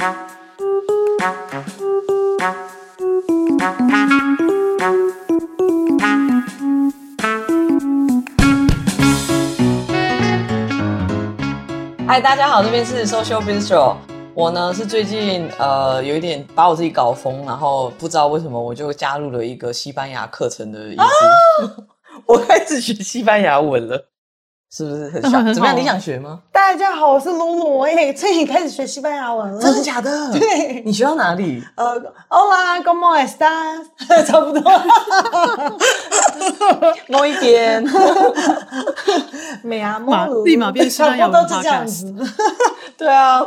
嗨，大家好，这边是 Social Bistro。我呢是最近呃有一点把我自己搞疯，然后不知道为什么我就加入了一个西班牙课程的意思。啊、我开始学西班牙文了。是不是很像？怎么样？你想学吗？大家好，我是露露，我也最近开始学西班牙文了。真的假的？对。你学到哪里？呃，Hola，¿cómo estás？差不多。摸一点。没啊，立马变西班牙文。差不多是这样子。对啊。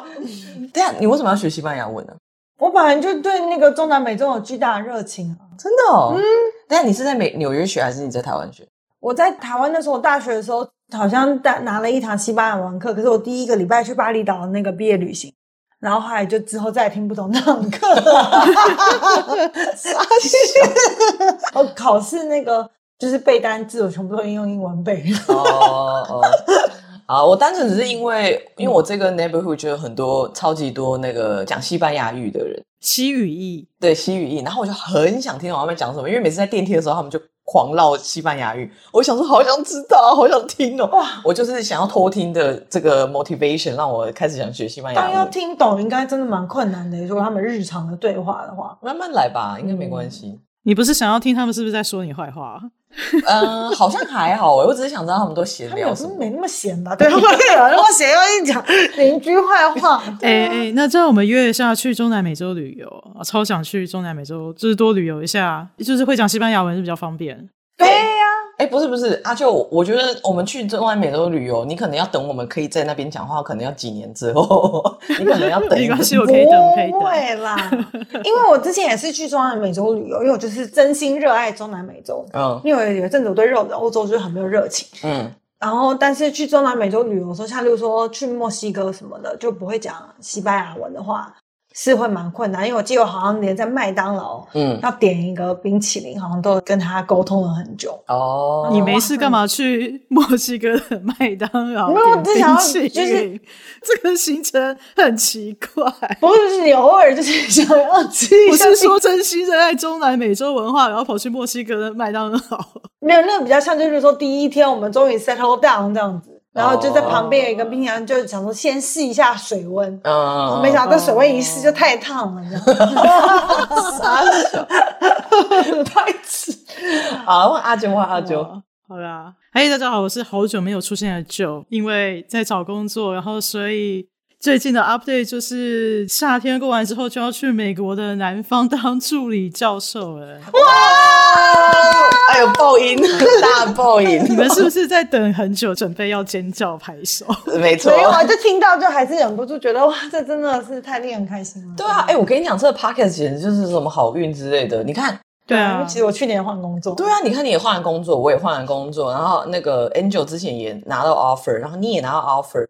对啊，你为什么要学西班牙文呢？我本来就对那个中南美洲有巨大的热情啊。真的哦。嗯。但你是在美纽约学，还是你在台湾学？我在台湾的时候，大学的时候好像带拿了一堂西班牙文课，可是我第一个礼拜去巴厘岛的那个毕业旅行，然后后来就之后再也听不懂那堂课了。我考试那个就是背单字，我全部都用英文背。哦哦，啊，我单纯只是因为，因为我这个 neighborhood 就有很多超级多那个讲西班牙语的人，西语裔，对西语裔，然后我就很想听懂他们讲什么，因为每次在电梯的时候，他们就。狂唠西班牙语，我想说好想知道，好想听哦！哇，我就是想要偷听的这个 motivation，让我开始想学西班牙语。但要听懂，应该真的蛮困难的。如果他们日常的对话的话，慢慢来吧，应该没关系。你不是想要听他们是不是在说你坏话？嗯、呃，好像还好，我只是想知道他们都闲聊什么。没那么闲吧？对，如果闲要一讲邻居坏话，哎 哎、啊欸欸，那这样我们约一下去中南美洲旅游，超想去中南美洲，就是多旅游一下，就是会讲西班牙文是比较方便。哎、欸，不是不是，阿舅，我觉得我们去中南美洲旅游，你可能要等我们可以在那边讲话，可能要几年之后，你可能要等。没关系，我可以等，可以等。对啦，因为我之前也是去中南美洲旅游，因为我就是真心热爱中南美洲。嗯，因为有一阵子我对肉欧洲就是很没有热情。嗯，然后但是去中南美洲旅游的时候，像例如说去墨西哥什么的，就不会讲西班牙文的话。是会蛮困难，因为我记得我好像连在麦当劳，嗯，要点一个冰淇淋，好像都跟他沟通了很久。哦，你没事干嘛去墨西哥的麦当劳？没有，我只想要就是 这个行程很奇怪。不是，就是你偶尔就是想要吃一下。不是说真心热爱中南美洲文化，然后跑去墨西哥的麦当劳？没有，那个比较像就是说第一天我们终于 settle down 这样子。然后就在旁边有一个冰箱，就想说先试一下水温。嗯，没想到这水温一试就太烫了，你知道吗？傻笑，太迟。好，问阿九，问阿九。好啦，嘿，大家好，我是好久没有出现的 Joe，因为在找工作，然后所以。最近的 update 就是夏天过完之后就要去美国的南方当助理教授了。哇！哎呦爆音，大爆音！你们是不是在等很久，准备要尖叫拍手？没错，没有啊，就听到就还是忍不住觉得哇，这真的是太令人开心了。对啊，哎、欸，我跟你讲，这个 podcast 简直就是什么好运之类的。你看，对啊，其实我去年换工作。对啊，你看你也换了工作，我也换了工作，然后那个 Angel 之前也拿到 offer，然后你也拿到 offer。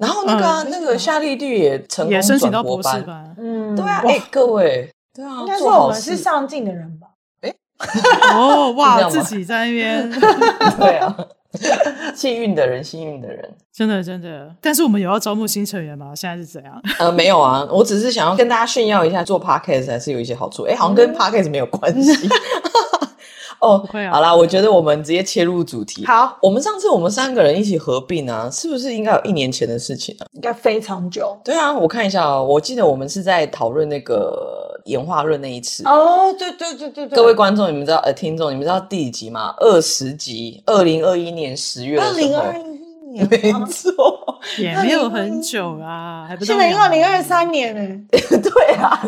然后那个、啊嗯、那个夏丽丽也成功转博士班，嗯，对啊，哎，各位，对啊，应该说我们是上进的人吧？哎，哦，哇，自己在那边，对啊，幸运的人，幸运的人，真的真的。但是我们有要招募新成员吗？现在是怎样？呃，没有啊，我只是想要跟大家炫耀一下，做 podcast 还是有一些好处。哎，好像跟 podcast 没有关系。哦，好啦，我觉得我们直接切入主题。好，我们上次我们三个人一起合并啊，是不是应该有一年前的事情啊？应该非常久。对啊，我看一下哦，我记得我们是在讨论那个演化论那一次。哦，对对对对对。各位观众，你们知道呃，听众你们知道第几集吗？二十集，二零二一年十月的时候。二零二一。没错，也没有很久啊，还不现在二零二三年呢。对啊，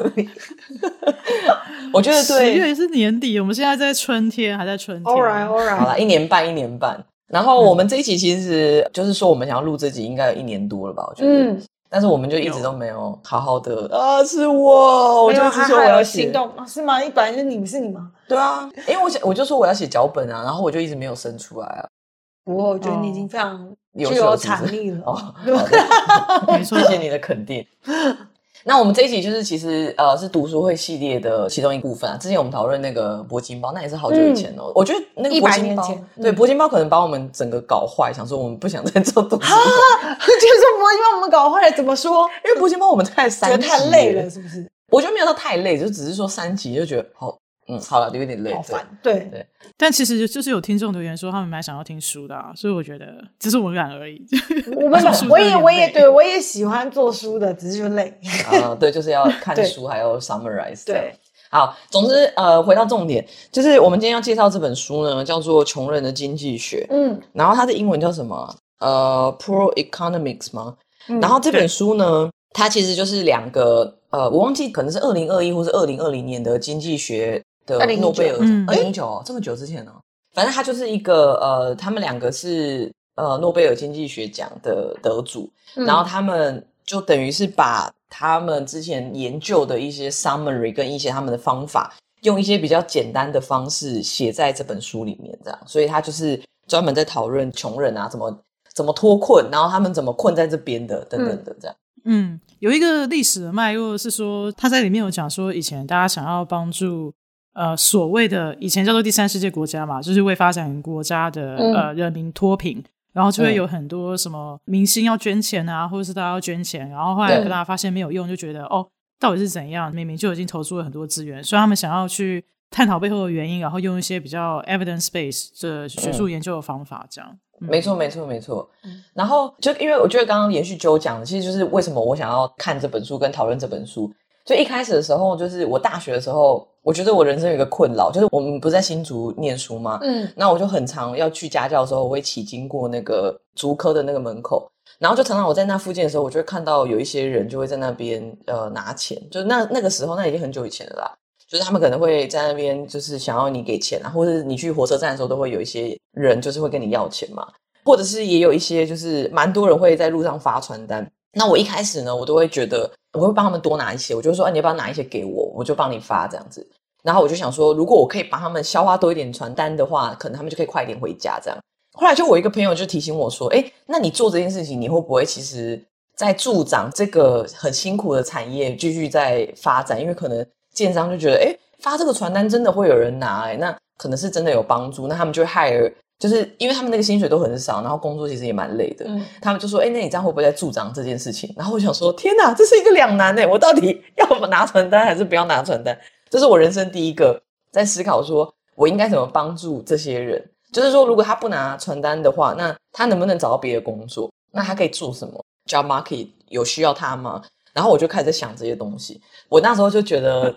我觉得对，十月是年底，我们现在在春天，还在春天。All right, all right. 好了，一年半，一年半。然后我们这一期其实就是说，我们想要录这集，应该有一年多了吧？我觉得。嗯。但是我们就一直都没有好好的啊，是我，我就说我要行动，是吗？一本来就你是你吗？对啊，因为我想，我就说我要写脚本啊，然后我就一直没有生出来啊。不过我觉得你已经非常。具有产力了哦 没错，谢谢你的肯定。那我们这一集就是其实呃是读书会系列的其中一部分啊。之前我们讨论那个铂金包，那也是好久以前哦。嗯、我觉得那个铂金包，对铂金包可能把我们整个搞坏，想说我们不想再做读书。哈，就是铂金包我们搞坏了，怎么说？因为铂金包我们太三集太累了，是不是？我觉得没有到太累，就只是说三集就觉得好。嗯，好了，有点累，好烦。对对，对但其实就是有听众留言说他们蛮想要听书的，啊，所以我觉得只是我懒而已。我们 我也我也对我也喜欢做书的，只是就累。啊，对，就是要看 书，对还要 summarize。对，好，总之呃，回到重点，就是我们今天要介绍这本书呢，叫做《穷人的经济学》。嗯，然后它的英文叫什么？呃，Poor Economics 吗？嗯、然后这本书呢，它其实就是两个呃，我忘记可能是二零二一或是二零二零年的经济学。的诺贝尔，二零一九哦，这么久之前呢、哦，反正他就是一个呃，他们两个是呃诺贝尔经济学奖的得主，嗯、然后他们就等于是把他们之前研究的一些 summary 跟一些他们的方法，用一些比较简单的方式写在这本书里面，这样，所以他就是专门在讨论穷人啊怎么怎么脱困，然后他们怎么困在这边的等等的这样。嗯，有一个历史的脉络是说，他在里面有讲说，以前大家想要帮助。呃，所谓的以前叫做第三世界国家嘛，就是未发展国家的、嗯、呃人民脱贫，然后就会有很多什么明星要捐钱啊，或者是大家要捐钱，然后后来大家发现没有用，就觉得哦，到底是怎样？明明就已经投出了很多资源，所以他们想要去探讨背后的原因，然后用一些比较 evidence based 的学术研究的方法，这样。嗯、没错，没错，没错。然后就因为我觉得刚刚延续就讲的，其实就是为什么我想要看这本书跟讨论这本书。就一开始的时候，就是我大学的时候，我觉得我人生有一个困扰，就是我们不在新竹念书嘛？嗯，那我就很常要去家教的时候，我会骑经过那个竹科的那个门口，然后就常常我在那附近的时候，我就会看到有一些人就会在那边呃拿钱，就是那那个时候，那已经很久以前了啦，就是他们可能会在那边就是想要你给钱啊，或者是你去火车站的时候，都会有一些人就是会跟你要钱嘛，或者是也有一些就是蛮多人会在路上发传单。那我一开始呢，我都会觉得我会帮他们多拿一些，我就说，哎，你要不要拿一些给我，我就帮你发这样子。然后我就想说，如果我可以帮他们消化多一点传单的话，可能他们就可以快一点回家这样。后来就我一个朋友就提醒我说，哎，那你做这件事情，你会不会其实在助长这个很辛苦的产业继续在发展？因为可能建商就觉得，哎，发这个传单真的会有人拿，哎，那可能是真的有帮助，那他们就会 hire。就是因为他们那个薪水都很少，然后工作其实也蛮累的。嗯，他们就说：“哎，那你这样会不会在助长这件事情？”然后我想说：“天哪，这是一个两难诶，我到底 要拿传单还是不要拿传单？”这是我人生第一个在思考，说我应该怎么帮助这些人。就是说，如果他不拿传单的话，那他能不能找到别的工作？那他可以做什么？Job market 有需要他吗？然后我就开始在想这些东西。我那时候就觉得，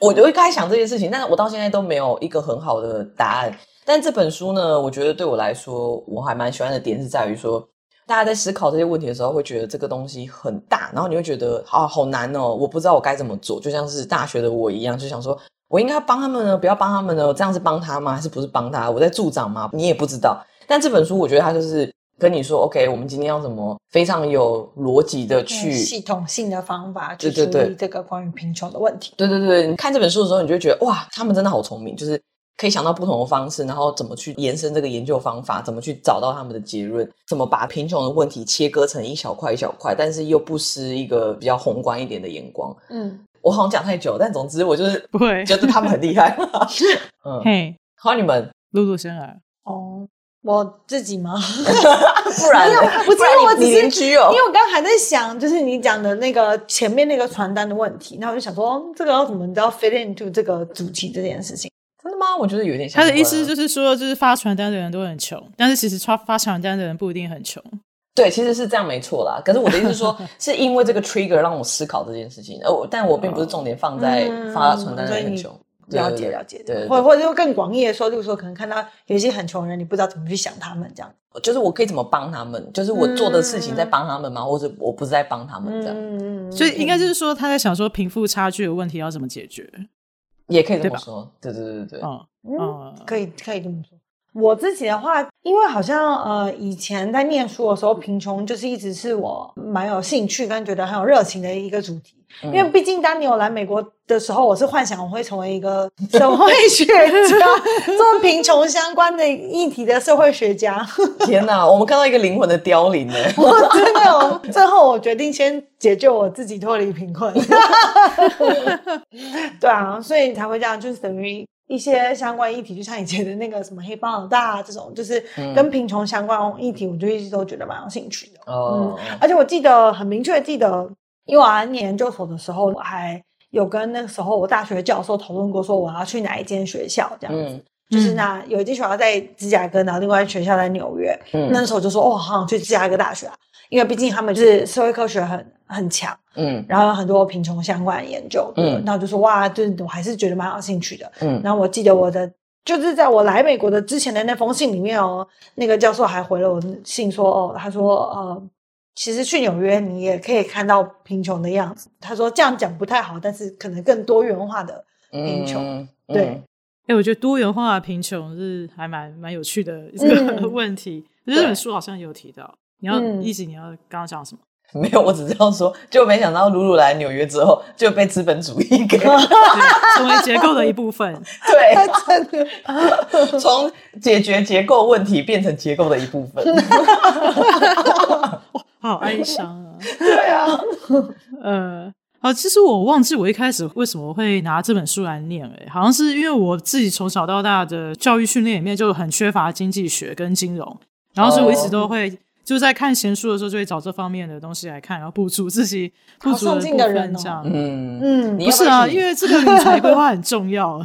我就会开始想这些事情，但是我到现在都没有一个很好的答案。但这本书呢，我觉得对我来说，我还蛮喜欢的点是在于说，大家在思考这些问题的时候，会觉得这个东西很大，然后你会觉得啊，好难哦，我不知道我该怎么做，就像是大学的我一样，就想说我应该要帮他们呢，不要帮他们呢，这样是帮他吗？还是不是帮他？我在助长吗？你也不知道。但这本书，我觉得它就是跟你说，OK，我们今天要怎么非常有逻辑的去系统性的方法去处理这个关于贫穷的问题。对对对，你看这本书的时候，你就会觉得哇，他们真的好聪明，就是。可以想到不同的方式，然后怎么去延伸这个研究方法，怎么去找到他们的结论，怎么把贫穷的问题切割成一小块一小块，但是又不失一个比较宏观一点的眼光。嗯，我好像讲太久，但总之我就是不会觉得他们很厉害。嗯，嘿，好，你们露露先来。哦，我自己吗？不然呢？不是，我只是邻居哦。因为我刚刚还在想，就是你讲的那个前面那个传单的问题，然后我就想说，这个要怎么你知道 fit into 这个主题这件事情。吗？我觉得有点像。他的意思就是说，就是发传单的人都很穷，但是其实发发传单的人不一定很穷。对，其实是这样，没错啦。可是我的意思是说，是因为这个 trigger 让我思考这件事情。呃，但我并不是重点放在发传单的人很穷。了解了解，对，或或者说更广义的说，就是说可能看到有一些很穷人，你不知道怎么去想他们这样。就是我可以怎么帮他们？就是我做的事情在帮他们吗？或者我不是在帮他们这样？所以应该就是说，他在想说贫富差距的问题要怎么解决。也可以这么说，对对对对嗯，嗯，可以可以这么说，我自己的话，因为好像呃，以前在念书的时候，贫穷就是一直是我蛮有兴趣跟觉得很有热情的一个主题。嗯、因为毕竟当你有来美国的时候，我是幻想我会成为一个 社会学家，做贫穷相关的议题的社会学家。天哪，我们看到一个灵魂的凋零呢！我真的，最后我决定先解救我自己，脱离贫困。对啊，所以才会这样，就是等于。一些相关议题，就像以前的那个什么黑帮老大这种，就是跟贫穷相关议题，我就一直都觉得蛮有兴趣的。哦、嗯，而且我记得很明确记得，因为我还念研究所的时候，我还有跟那个时候我大学教授讨论过，说我要去哪一间学校这样子。嗯、就是那有一间学校在芝加哥，然后另外一间学校在纽约。嗯，那时候就说，哦，好想去芝加哥大学啊。因为毕竟他们就是社会科学很很强，嗯，然后有很多贫穷相关的研究，嗯，那我就说哇，就是我还是觉得蛮有兴趣的，嗯，然后我记得我的就是在我来美国的之前的那封信里面哦，那个教授还回了我信说哦，他说呃，其实去纽约你也可以看到贫穷的样子，他说这样讲不太好，但是可能更多元化的贫穷，嗯、对，哎、嗯欸，我觉得多元化的贫穷是还蛮蛮有趣的一个 问题，嗯、这本书好像有提到。你要意思、嗯、你要刚刚讲什么？没有，我只知道说，就没想到鲁鲁来纽约之后就被资本主义给 成为结构的一部分。对，真的从解决结构问题变成结构的一部分。好哀 伤啊！对啊，呃，好，其实我忘记我一开始为什么会拿这本书来念，哎，好像是因为我自己从小到大的教育训练里面就很缺乏经济学跟金融，然后所以我一直都会。就在看闲书的时候，就会找这方面的东西来看，然后补足自己不足的部分。这样，嗯嗯，不是啊，因为这个理财规划很重要。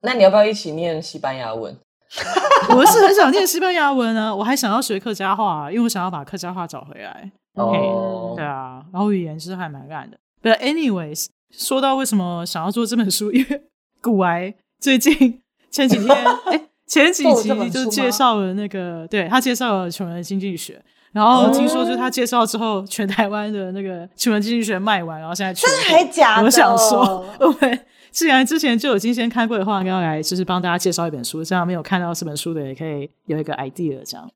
那你要不要一起念西班牙文？我是很想念西班牙文啊，我还想要学客家话，因为我想要把客家话找回来。哦，对啊，然后语言其实还蛮烂的。But anyways，说到为什么想要做这本书，因为古癌最近前几天，哎。前几集就介绍了那个，对，他介绍了穷人经济学，然后听说就是他介绍之后，全台湾的那个穷人经济学卖完，然后现在真的还假的？我想说，OK，既然之前就已经先看过的话，应该要来就是帮大家介绍一本书，这样没有看到这本书的也可以有一个 idea，这样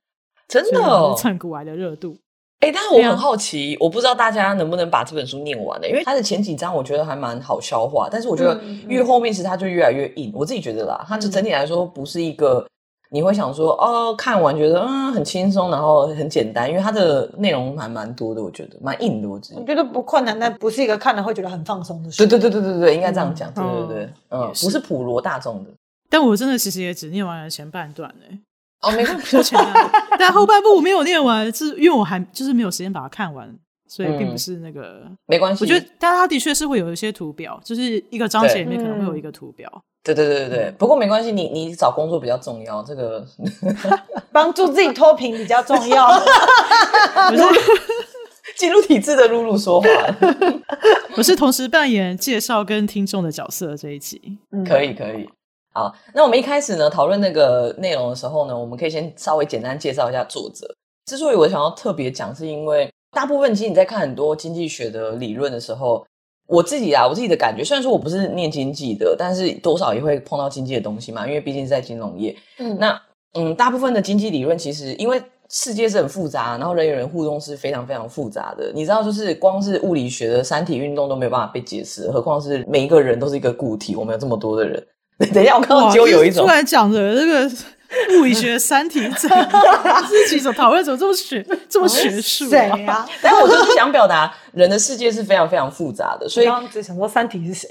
真的哦，蹭古玩的热度。哎、欸，但是我很好奇，啊、我不知道大家能不能把这本书念完呢？因为它的前几章我觉得还蛮好消化，但是我觉得越后面其实它就越来越硬。嗯、我自己觉得啦，它就整体来说不是一个你会想说哦，看完觉得嗯很轻松，然后很简单，因为它的内容还蛮多的，我觉得蛮硬的。我自己我觉得不困难，但不是一个看了会觉得很放松的书。对对对对对对，应该这样讲。嗯、对对对，嗯，嗯不是普罗大众的。但我真的其实也只念完了前半段呢。哦，没关 系，但后半部我没有念完，是因为我还就是没有时间把它看完，所以并不是那个、嗯、没关系。我觉得，但它的确是会有一些图表，就是一个章节里面可能会有一个图表。对对对对对，不过没关系，你你找工作比较重要，这个 帮助自己脱贫比较重要。不是。进入体制的露露说话，我是同时扮演介绍跟听众的角色这一集，嗯、可以可以。好，那我们一开始呢讨论那个内容的时候呢，我们可以先稍微简单介绍一下作者。之所以我想要特别讲，是因为大部分其实你在看很多经济学的理论的时候，我自己啊，我自己的感觉，虽然说我不是念经济的，但是多少也会碰到经济的东西嘛，因为毕竟是在金融业。嗯，那嗯，大部分的经济理论其实因为世界是很复杂，然后人与人互动是非常非常复杂的。你知道，就是光是物理学的三体运动都没有办法被解释，何况是每一个人都是一个固体，我们有这么多的人。等一下，我看到就有一种突然讲的这个物理学三体这自己所讨论怎么这么学这么学术？谁呀？但我就是想表达，人的世界是非常非常复杂的，所以刚刚只想说三体是谁？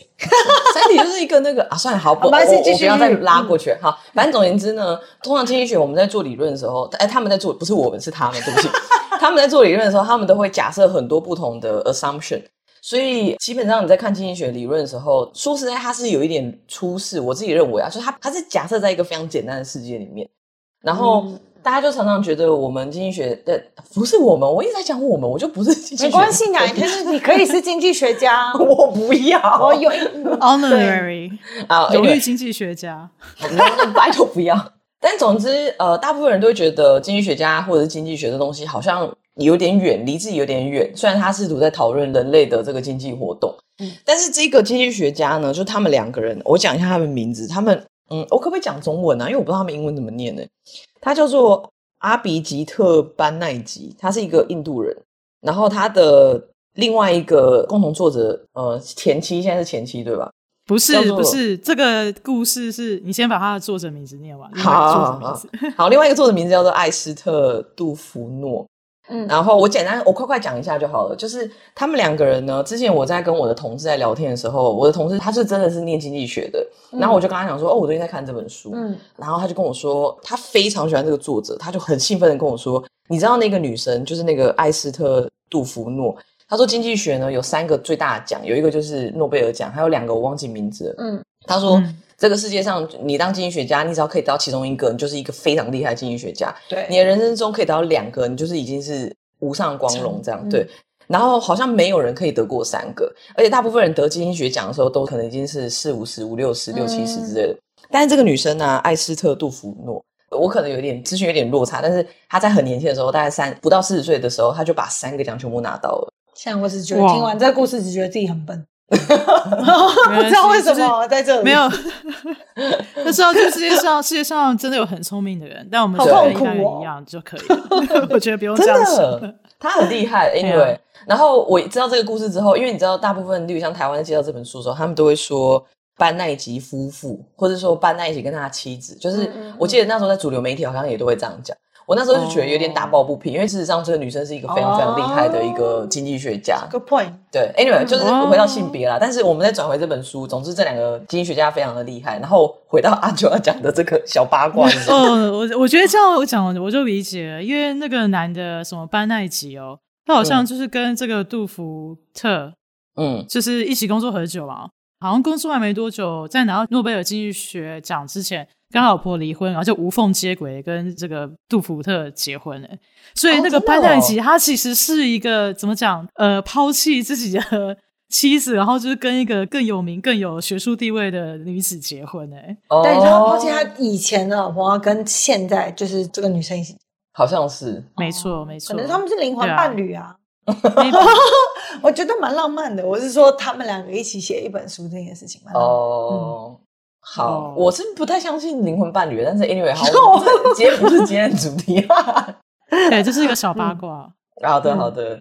三体就是一个那个啊，算了，好，不，我我不要再拉过去。好，反正总言之呢，通常经济学我们在做理论的时候，哎，他们在做，不是我们，是他们，对不起，他们在做理论的时候，他们都会假设很多不同的 assumption。所以基本上你在看经济学理论的时候，说实在，它是有一点出世。我自己认为啊，就是它它是假设在一个非常简单的世界里面，然后大家就常常觉得我们经济学的不是我们，我一直在讲我们，我就不是经济学。没关系，哪一天是你可以是经济学家，我不要，我有 honorary 啊，荣誉经济学家，拜托不要。但总之，呃，大部分人都会觉得经济学家或者是经济学的东西好像有点远，离自己有点远。虽然他试图在讨论人类的这个经济活动，嗯，但是这个经济学家呢，就他们两个人，我讲一下他们名字。他们，嗯，我可不可以讲中文啊？因为我不知道他们英文怎么念呢。他叫做阿比吉特班奈吉，他是一个印度人。然后他的另外一个共同作者，呃，前妻现在是前妻对吧？不是，不是，这个故事是你先把他的作者名字念完。好，好，好，好，另外一个作者名字叫做艾斯特杜福诺。嗯，然后我简单，我快快讲一下就好了。就是他们两个人呢，之前我在跟我的同事在聊天的时候，我的同事他是真的是念经济学的，嗯、然后我就跟他讲说，哦，我最近在看这本书，嗯，然后他就跟我说，他非常喜欢这个作者，他就很兴奋的跟我说，你知道那个女生就是那个艾斯特杜弗诺，他说经济学呢有三个最大的奖，有一个就是诺贝尔奖，还有两个我忘记名字了，嗯，他说。嗯这个世界上，你当经济学家，你只要可以得到其中一个，你就是一个非常厉害的经济学家。对，你的人生中可以得到两个，你就是已经是无上光荣这样。嗯、对，然后好像没有人可以得过三个，而且大部分人得经济学奖的时候，都可能已经是四五十、五六十、六七十之类的。嗯、但是这个女生呢、啊，艾斯特杜福诺，我可能有点资讯有点落差，但是她在很年轻的时候，大概三不到四十岁的时候，她就把三个奖全部拿到了。像我只觉得听完这个故事，只觉得自己很笨。不知道为什么在这里没有。那知道这世界上世界上真的有很聪明的人，但我们觉得一个人一样就可以了。我觉得不用这样想。他很厉害，Anyway。然后我知道这个故事之后，因为你知道，大部分例如像台湾在介绍这本书的时候，他们都会说班奈吉夫妇，或者说班奈吉跟他的妻子。就是我记得那时候在主流媒体好像也都会这样讲。我那时候就觉得有点打抱不平，oh. 因为事实上这个女生是一个非常非常厉害的一个经济学家。Good point。对，Anyway，就是回到性别啦。Oh. 但是我们再转回这本书，总之这两个经济学家非常的厉害。然后回到阿九要讲的这个小八卦。嗯，我我觉得这样我讲我就理解了，因为那个男的什么班奈吉哦，他好像就是跟这个杜福特，嗯，就是一起工作很久嘛，好像工作还没多久，在拿到诺贝尔经济学奖之前。跟老婆离婚，然后就无缝接轨跟这个杜福特结婚了。所以那个班奈吉他其实是一个怎么讲？呃，抛弃自己的妻子，然后就是跟一个更有名、更有学术地位的女子结婚。哎，但是他抛弃他以前的老婆，跟现在就是这个女生一起，好像是，没错，没错，可能他们是灵魂伴侣啊。我觉得蛮浪漫的。我是说，他们两个一起写一本书这件事情蛮浪漫的。哦。好，oh. 我是不太相信灵魂伴侣，但是 anyway，好，今天不是今天的主题，对，这是一个小八卦。嗯、好的，好的。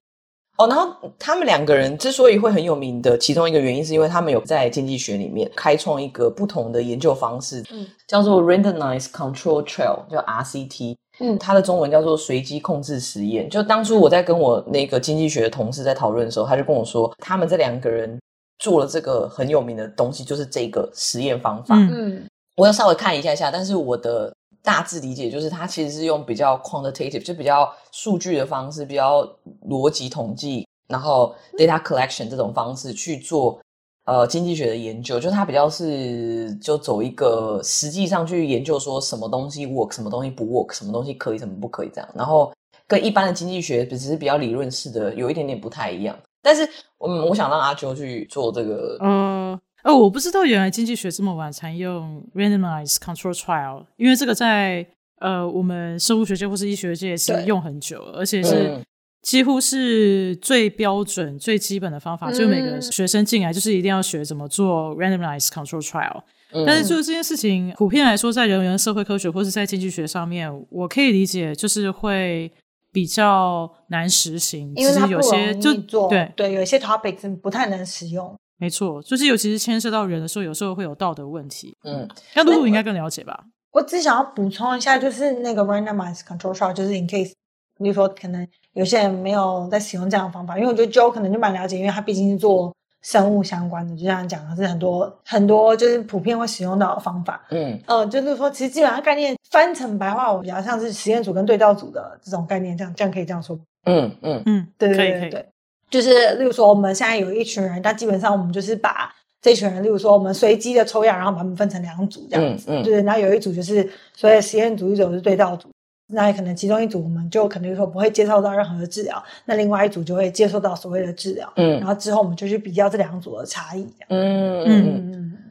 哦，然后他们两个人之所以会很有名的其中一个原因，是因为他们有在经济学里面开创一个不同的研究方式，嗯，叫做 Randomized Control Trial，叫 RCT，嗯，它的中文叫做随机控制实验。就当初我在跟我那个经济学的同事在讨论的时候，他就跟我说，他们这两个人。做了这个很有名的东西，就是这个实验方法。嗯，我要稍微看一下下，但是我的大致理解就是，它其实是用比较 quantitative，就比较数据的方式，比较逻辑统计，然后 data collection 这种方式去做呃经济学的研究。就它比较是就走一个实际上去研究说什么东西 work，什么东西不 work，什么东西可以，什么不可以这样。然后跟一般的经济学只是比较理论式的，有一点点不太一样。但是，嗯，我想让阿啾去做这个。嗯，哦，我不知道原来经济学这么晚才用 randomized control trial，因为这个在呃我们生物学界或是医学界是用很久，而且是几乎是最标准、最基本的方法，嗯、就每个学生进来就是一定要学怎么做 randomized control trial。嗯、但是就是这件事情，普遍来说，在人文社会科学或是在经济学上面，我可以理解，就是会。比较难实行，因为它有些就做对对，有一些 topics 不太能使用。没错，就是尤其是牵涉到人的时候，有时候会有道德问题。嗯，那露露应该更了解吧？我只想要补充一下，就是那个 randomized control trial，就是 in case，比如说可能有些人没有在使用这样的方法，因为我觉得 Joe 可能就蛮了解，因为他毕竟是做。生物相关的，就像讲的是很多很多，就是普遍会使用到的方法。嗯，呃，就是说，其实基本上概念翻成白话，我比较像是实验组跟对照组的这种概念，这样这样可以这样说。嗯嗯嗯，对对对对，就是例如说，我们现在有一群人，但基本上我们就是把这群人，例如说，我们随机的抽样，然后把他们分成两组这样子。嗯嗯，对，然后有一组就是所谓实验组，一组是对照组。那也可能其中一组我们就可能说不会接受到任何的治疗，那另外一组就会接受到所谓的治疗。嗯，然后之后我们就去比较这两组的差异。嗯嗯嗯，对。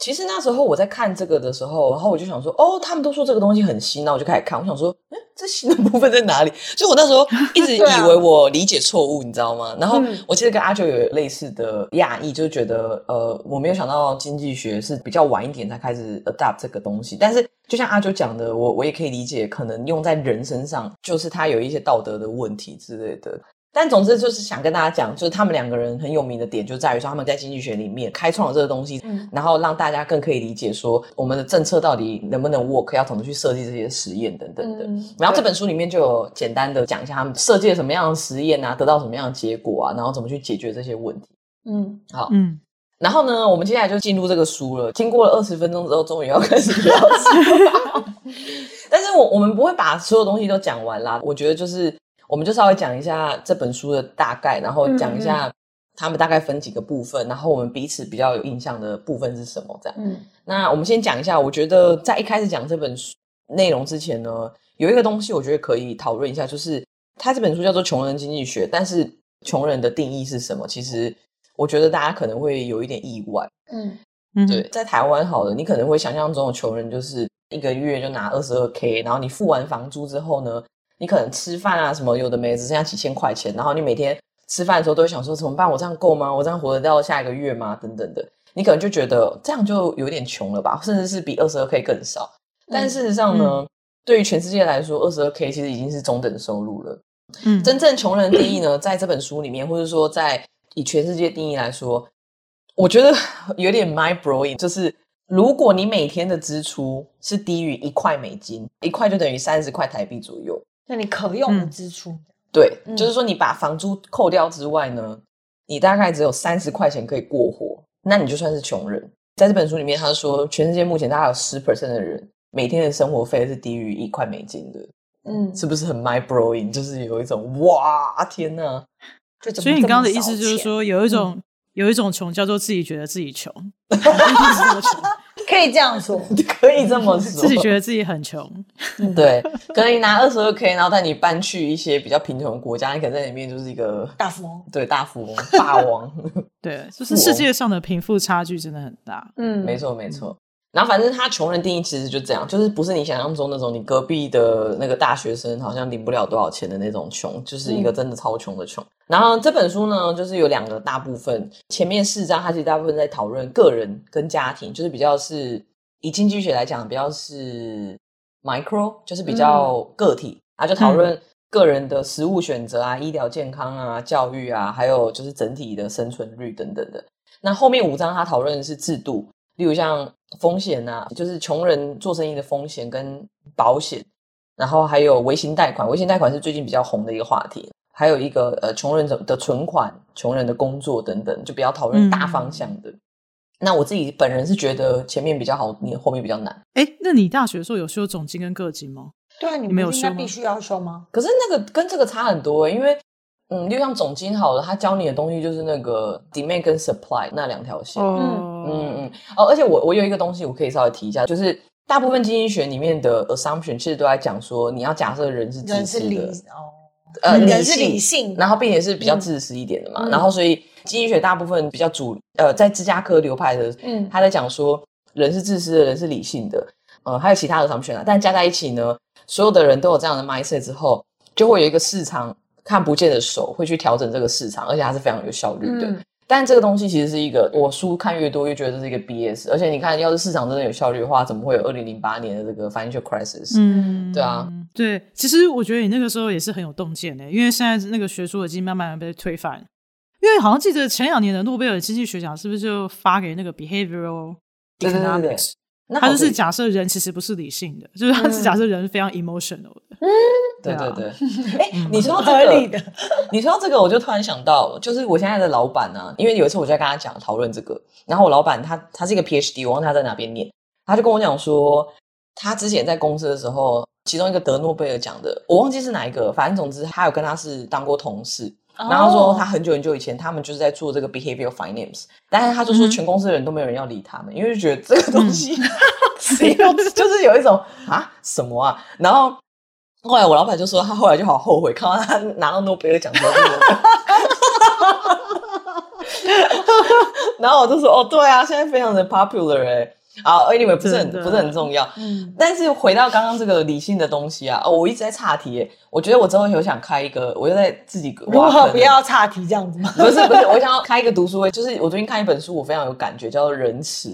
其实那时候我在看这个的时候，然后我就想说，哦，他们都说这个东西很新，那我就开始看。我想说，嗯，这新的部分在哪里？就我那时候一直 以为我理解错误，你知道吗？然后我其实跟阿九有类似的讶异，就是觉得，呃，我没有想到经济学是比较晚一点才开始 adapt 这个东西。但是就像阿九讲的，我我也可以理解，可能用在人身上，就是他有一些道德的问题之类的。但总之就是想跟大家讲，就是他们两个人很有名的点，就在于说他们在经济学里面开创了这个东西，嗯，然后让大家更可以理解说我们的政策到底能不能 work，要怎么去设计这些实验等等的。嗯，然后这本书里面就有简单的讲一下他们设计了什么样的实验啊，得到什么样的结果啊，然后怎么去解决这些问题。嗯，好，嗯，然后呢，我们接下来就进入这个书了。经过了二十分钟之后，终于要开始聊书。但是我我们不会把所有东西都讲完啦，我觉得就是。我们就稍微讲一下这本书的大概，然后讲一下他们大概分几个部分，嗯、然后我们彼此比较有印象的部分是什么？这样。嗯，那我们先讲一下，我觉得在一开始讲这本书内容之前呢，有一个东西我觉得可以讨论一下，就是他这本书叫做《穷人经济学》，但是穷人的定义是什么？其实我觉得大家可能会有一点意外。嗯，对，在台湾好了，你可能会想象中的穷人就是一个月就拿二十二 K，然后你付完房租之后呢，你可能吃饭啊什么有的没，只剩下几千块钱，然后你每天吃饭的时候都会想说怎么办？我这样够吗？我这样活得到下一个月吗？等等的，你可能就觉得这样就有点穷了吧，甚至是比二十二 K 更少。但事实上呢，嗯、对于全世界来说，二十二 K 其实已经是中等收入了。嗯，真正穷人的定义呢，在这本书里面，或者说在以全世界定义来说，我觉得有点 mind blowing，就是如果你每天的支出是低于一块美金，一块就等于三十块台币左右。那你可用的支出，嗯、对，嗯、就是说你把房租扣掉之外呢，你大概只有三十块钱可以过活，那你就算是穷人。在这本书里面，他说全世界目前大概有十 percent 的人每天的生活费是低于一块美金的，嗯，是不是很 mind blowing？就是有一种哇天呐，所以你刚刚的意思就是说，有一？种、嗯、有一种穷叫做自己觉得自己穷。可以这样说，可以这么说，自己觉得自己很穷，对，可能你拿二十二 k，然后带你搬去一些比较贫穷的国家，你可能在里面就是一个大富翁，对，大富翁，霸王，对，就是世界上的贫富差距真的很大，嗯，没错，没错。然后反正他穷人定义其实就这样，就是不是你想象中那种你隔壁的那个大学生好像领不了多少钱的那种穷，就是一个真的超穷的穷。嗯、然后这本书呢，就是有两个大部分，前面四章它其实大部分在讨论个人跟家庭，就是比较是以经济学来讲，比较是 micro，就是比较个体，嗯、啊，就讨论个人的食物选择啊、医疗健康啊、教育啊，还有就是整体的生存率等等的。那后面五章它讨论的是制度。例如像风险啊，就是穷人做生意的风险跟保险，然后还有微型贷款，微型贷款是最近比较红的一个话题。还有一个呃，穷人的存款、穷人的工作等等，就比较讨论大方向的。嗯、那我自己本人是觉得前面比较好，你后面比较难。哎，那你大学的时候有修总经跟个经吗？对啊，你没有修，必须要修吗？可是那个跟这个差很多，因为。嗯，就像总经好了，他教你的东西就是那个 demand 跟 supply 那两条线。嗯嗯嗯。哦，而且我我有一个东西我可以稍微提一下，就是大部分经济学里面的 assumption 其实都在讲说，你要假设人是自私的，哦，呃，人是理性，然后并且是比较自私一点的嘛。嗯、然后所以经济学大部分比较主呃，在芝加哥流派的，嗯，他在讲说人是自私的，人是理性的，呃，还有其他的 assumption 啊，但加在一起呢，所有的人都有这样的 mindset 之后，就会有一个市场。看不见的手会去调整这个市场，而且它是非常有效率的。嗯、但这个东西其实是一个，我书看越多越觉得这是一个 BS。而且你看，要是市场真的有效率的话，怎么会有二零零八年的这个 financial crisis？嗯，对啊，对。其实我觉得你那个时候也是很有洞见的，因为现在那个学术已经慢慢被推翻。因为好像记得前两年的诺贝尔经济学奖是不是就发给那个 behavioral economics？对对对对他就是假设人其实不是理性的，就是他是假设人是非常 emotional 的。嗯，对对对。哎，你说到这个，你说到这个，我就突然想到，就是我现在的老板呢，因为有一次我就在跟他讲讨论这个，然后我老板他他是一个 PhD，我忘他在哪边念，他就跟我讲说，他之前在公司的时候，其中一个得诺贝尔奖的，我忘记是哪一个，反正总之他有跟他是当过同事。然后说他很久很久以前，他们就是在做这个 behavioral finance，但是他就说全公司的人都没有人要理他们，因为就觉得这个东西 就是有一种啊什么啊。然后后来我老板就说，他后来就好后悔，看到他拿到诺贝尔奖之后，然后我就说哦，对啊，现在非常的 popular 哎。好，anyway 不是很不是很重要。嗯，但是回到刚刚这个理性的东西啊，哦，我一直在岔题哎。我觉得我之后有想开一个，我就在自己如何不要岔题这样子吗？不是不是，我想要开一个读书会，就是我最近看一本书，我非常有感觉，叫做《仁慈》。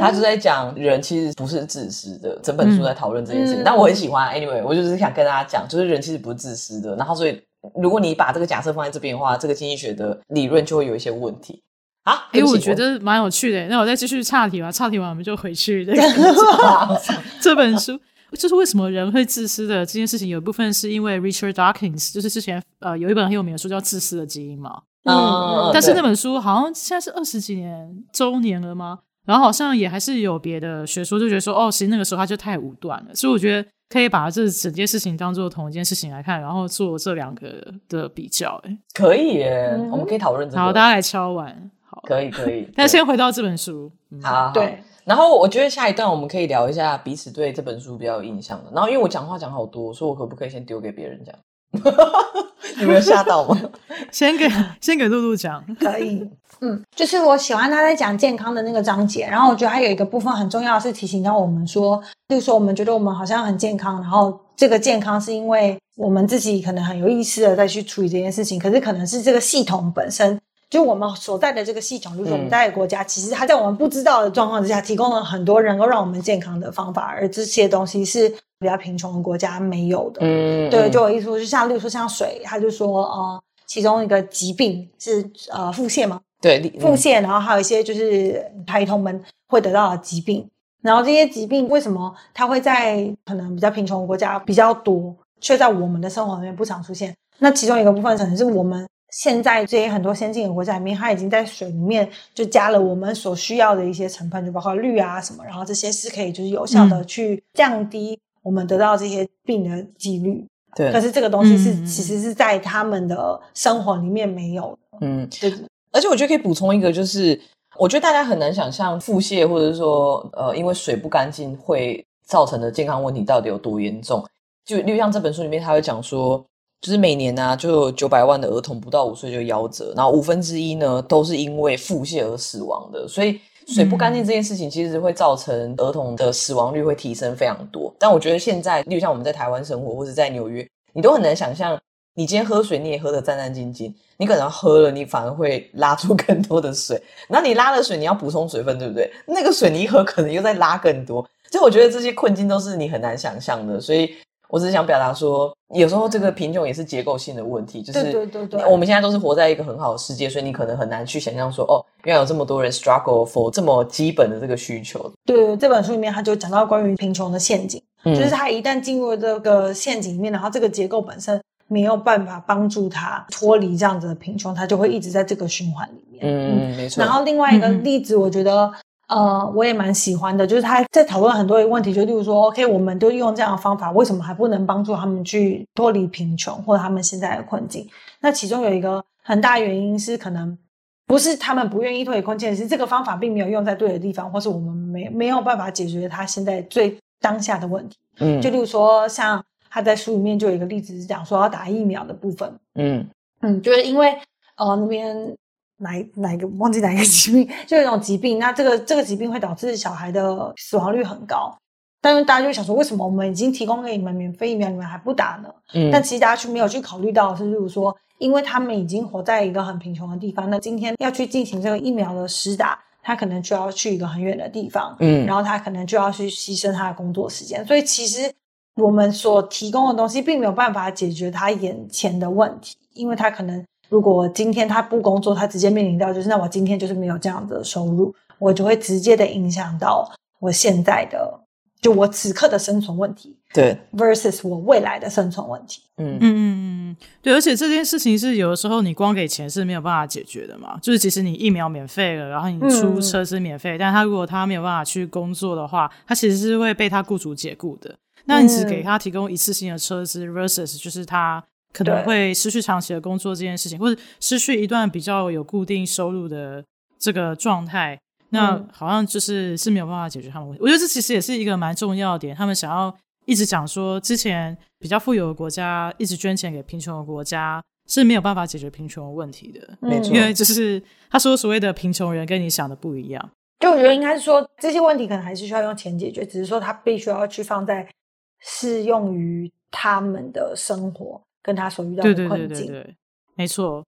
他就在讲人其实不是自私的，整本书在讨论这件事情。嗯、但我很喜欢，anyway，我就是想跟大家讲，就是人其实不是自私的。然后，所以如果你把这个假设放在这边的话，这个经济学的理论就会有一些问题啊。因为我觉得蛮有趣的。那我再继续岔题吧，岔题完我们就回去那个 这本书，就是为什么人会自私的这件事情，有一部分是因为 Richard Dawkins，就是之前呃有一本很有名的书叫《自私的基因》嘛。嗯，嗯但是那本书好像现在是二十几年周年了吗？然后好像也还是有别的学说，就觉得说，哦，其实那个时候他就太武断了，所以我觉得可以把这整件事情当做同一件事情来看，然后做这两个的比较。哎，可以耶，嗯、我们可以讨论这个。好，大家来敲完。好，可以可以。但先回到这本书。嗯、好，好，对。然后我觉得下一段我们可以聊一下彼此对这本书比较有印象的。然后因为我讲话讲好多，所以我可不可以先丢给别人讲？有没有吓到吗？先给先给露露讲，可以。嗯，就是我喜欢他在讲健康的那个章节，然后我觉得还有一个部分很重要是提醒到我们说，就是说我们觉得我们好像很健康，然后这个健康是因为我们自己可能很有意识的在去处理这件事情，可是可能是这个系统本身，就我们所在的这个系统，就是我们在的国家，其实它在我们不知道的状况之下，提供了很多能够让我们健康的方法，而这些东西是比较贫穷的国家没有的。嗯，对，就有意思，就像例如说像水，他就说呃，其中一个疾病是呃腹泻嘛。对，腹泻，然后还有一些就是孩童们会得到的疾病，然后这些疾病为什么它会在可能比较贫穷的国家比较多，却在我们的生活里面不常出现？那其中一个部分可能是我们现在这些很多先进的国家里面，它已经在水里面就加了我们所需要的一些成分，就包括氯啊什么，然后这些是可以就是有效的去降低我们得到这些病的几率。对，可是这个东西是、嗯、其实是在他们的生活里面没有的。嗯，对。而且我觉得可以补充一个，就是我觉得大家很难想象腹泻或者是说呃，因为水不干净会造成的健康问题到底有多严重。就例如像这本书里面，他会讲说，就是每年呢、啊、就有九百万的儿童不到五岁就夭折，然后五分之一呢都是因为腹泻而死亡的。所以水不干净这件事情其实会造成儿童的死亡率会提升非常多。但我觉得现在，例如像我们在台湾生活或者在纽约，你都很难想象。你今天喝水，你也喝得战战兢兢。你可能喝了，你反而会拉出更多的水。那你拉了水，你要补充水分，对不对？那个水你一喝，可能又在拉更多。所以我觉得这些困境都是你很难想象的。所以我只是想表达说，有时候这个贫穷也是结构性的问题。就是对对对，我们现在都是活在一个很好的世界，所以你可能很难去想象说，哦，原来有这么多人 struggle for 这么基本的这个需求。对，这本书里面他就讲到关于贫穷的陷阱，嗯、就是他一旦进入了这个陷阱里面，然后这个结构本身。没有办法帮助他脱离这样子的贫穷，他就会一直在这个循环里面。嗯，没错。然后另外一个例子，我觉得，嗯、呃，我也蛮喜欢的，就是他在讨论很多的问题，就例如说，OK，我们都用这样的方法，为什么还不能帮助他们去脱离贫穷或者他们现在的困境？那其中有一个很大原因是，可能不是他们不愿意脱离困境，是这个方法并没有用在对的地方，或是我们没没有办法解决他现在最当下的问题。嗯，就例如说像。他在书里面就有一个例子是讲说要打疫苗的部分，嗯嗯，就是因为呃那边哪哪一个忘记哪一个疾病，就有一种疾病，那这个这个疾病会导致小孩的死亡率很高，但是大家就想说，为什么我们已经提供给你们免费疫苗，你们还不打呢？嗯，但其实大家去没有去考虑到的是，例如说，因为他们已经活在一个很贫穷的地方，那今天要去进行这个疫苗的施打，他可能就要去一个很远的地方，嗯，然后他可能就要去牺牲他的工作时间，所以其实。我们所提供的东西并没有办法解决他眼前的问题，因为他可能如果今天他不工作，他直接面临到就是那我今天就是没有这样的收入，我就会直接的影响到我现在的就我此刻的生存问题，对，versus 我未来的生存问题。嗯。嗯。嗯嗯，对，而且这件事情是有的时候你光给钱是没有办法解决的嘛，就是即使你疫苗免费了，然后你出车是免费，嗯、但他如果他没有办法去工作的话，他其实是会被他雇主解雇的。那你只给他提供一次性的车资，versus 就是他可能会失去长期的工作这件事情，或者失去一段比较有固定收入的这个状态，那好像就是是没有办法解决他们问题。我觉得这其实也是一个蛮重要的点，他们想要一直讲说，之前比较富有的国家一直捐钱给贫穷的国家是没有办法解决贫穷的问题的。没错，因为就是他说所谓的贫穷人跟你想的不一样。就我觉得应该是说这些问题可能还是需要用钱解决，只是说他必须要去放在适用于他们的生活跟他所遇到的困境。对对对对对，没错。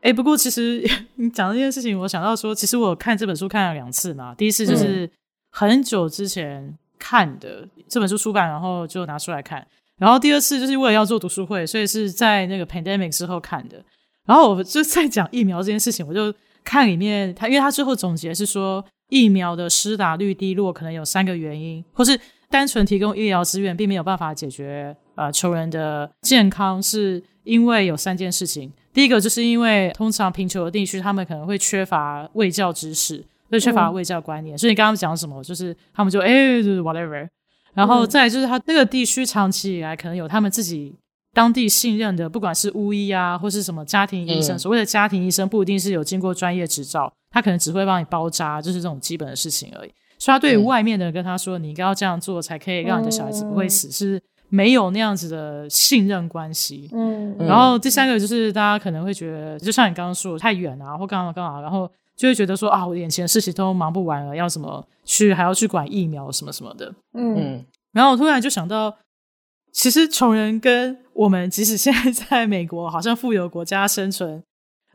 哎，不过其实 你讲这件事情，我想到说，其实我看这本书看了两次嘛。第一次就是很久之前看的、嗯、这本书出版，然后就拿出来看。然后第二次就是为了要做读书会，所以是在那个 pandemic 之后看的。然后我就在讲疫苗这件事情，我就看里面他，因为他最后总结是说，疫苗的施打率低落可能有三个原因，或是单纯提供医疗资源并没有办法解决呃穷人的健康，是因为有三件事情。第一个就是因为通常贫穷的地区，他们可能会缺乏卫教知识，会缺乏卫教观念。嗯、所以你刚刚讲什么，就是他们就哎，就是 whatever。然后再就是他那个地区长期以来可能有他们自己当地信任的，不管是巫医啊，或是什么家庭医生。嗯、所谓的家庭医生不一定是有经过专业执照，他可能只会帮你包扎，就是这种基本的事情而已。所以他对于外面的人跟他说，你应该要这样做，才可以让你的小孩子不会死，嗯、是。没有那样子的信任关系，嗯，然后第三个就是大家可能会觉得，就像你刚刚说的太远啊，或干嘛干嘛，然后就会觉得说啊，我眼前的事情都忙不完了，要什么去还要去管疫苗什么什么的，嗯，然后我突然就想到，其实穷人跟我们即使现在在美国好像富有国家生存，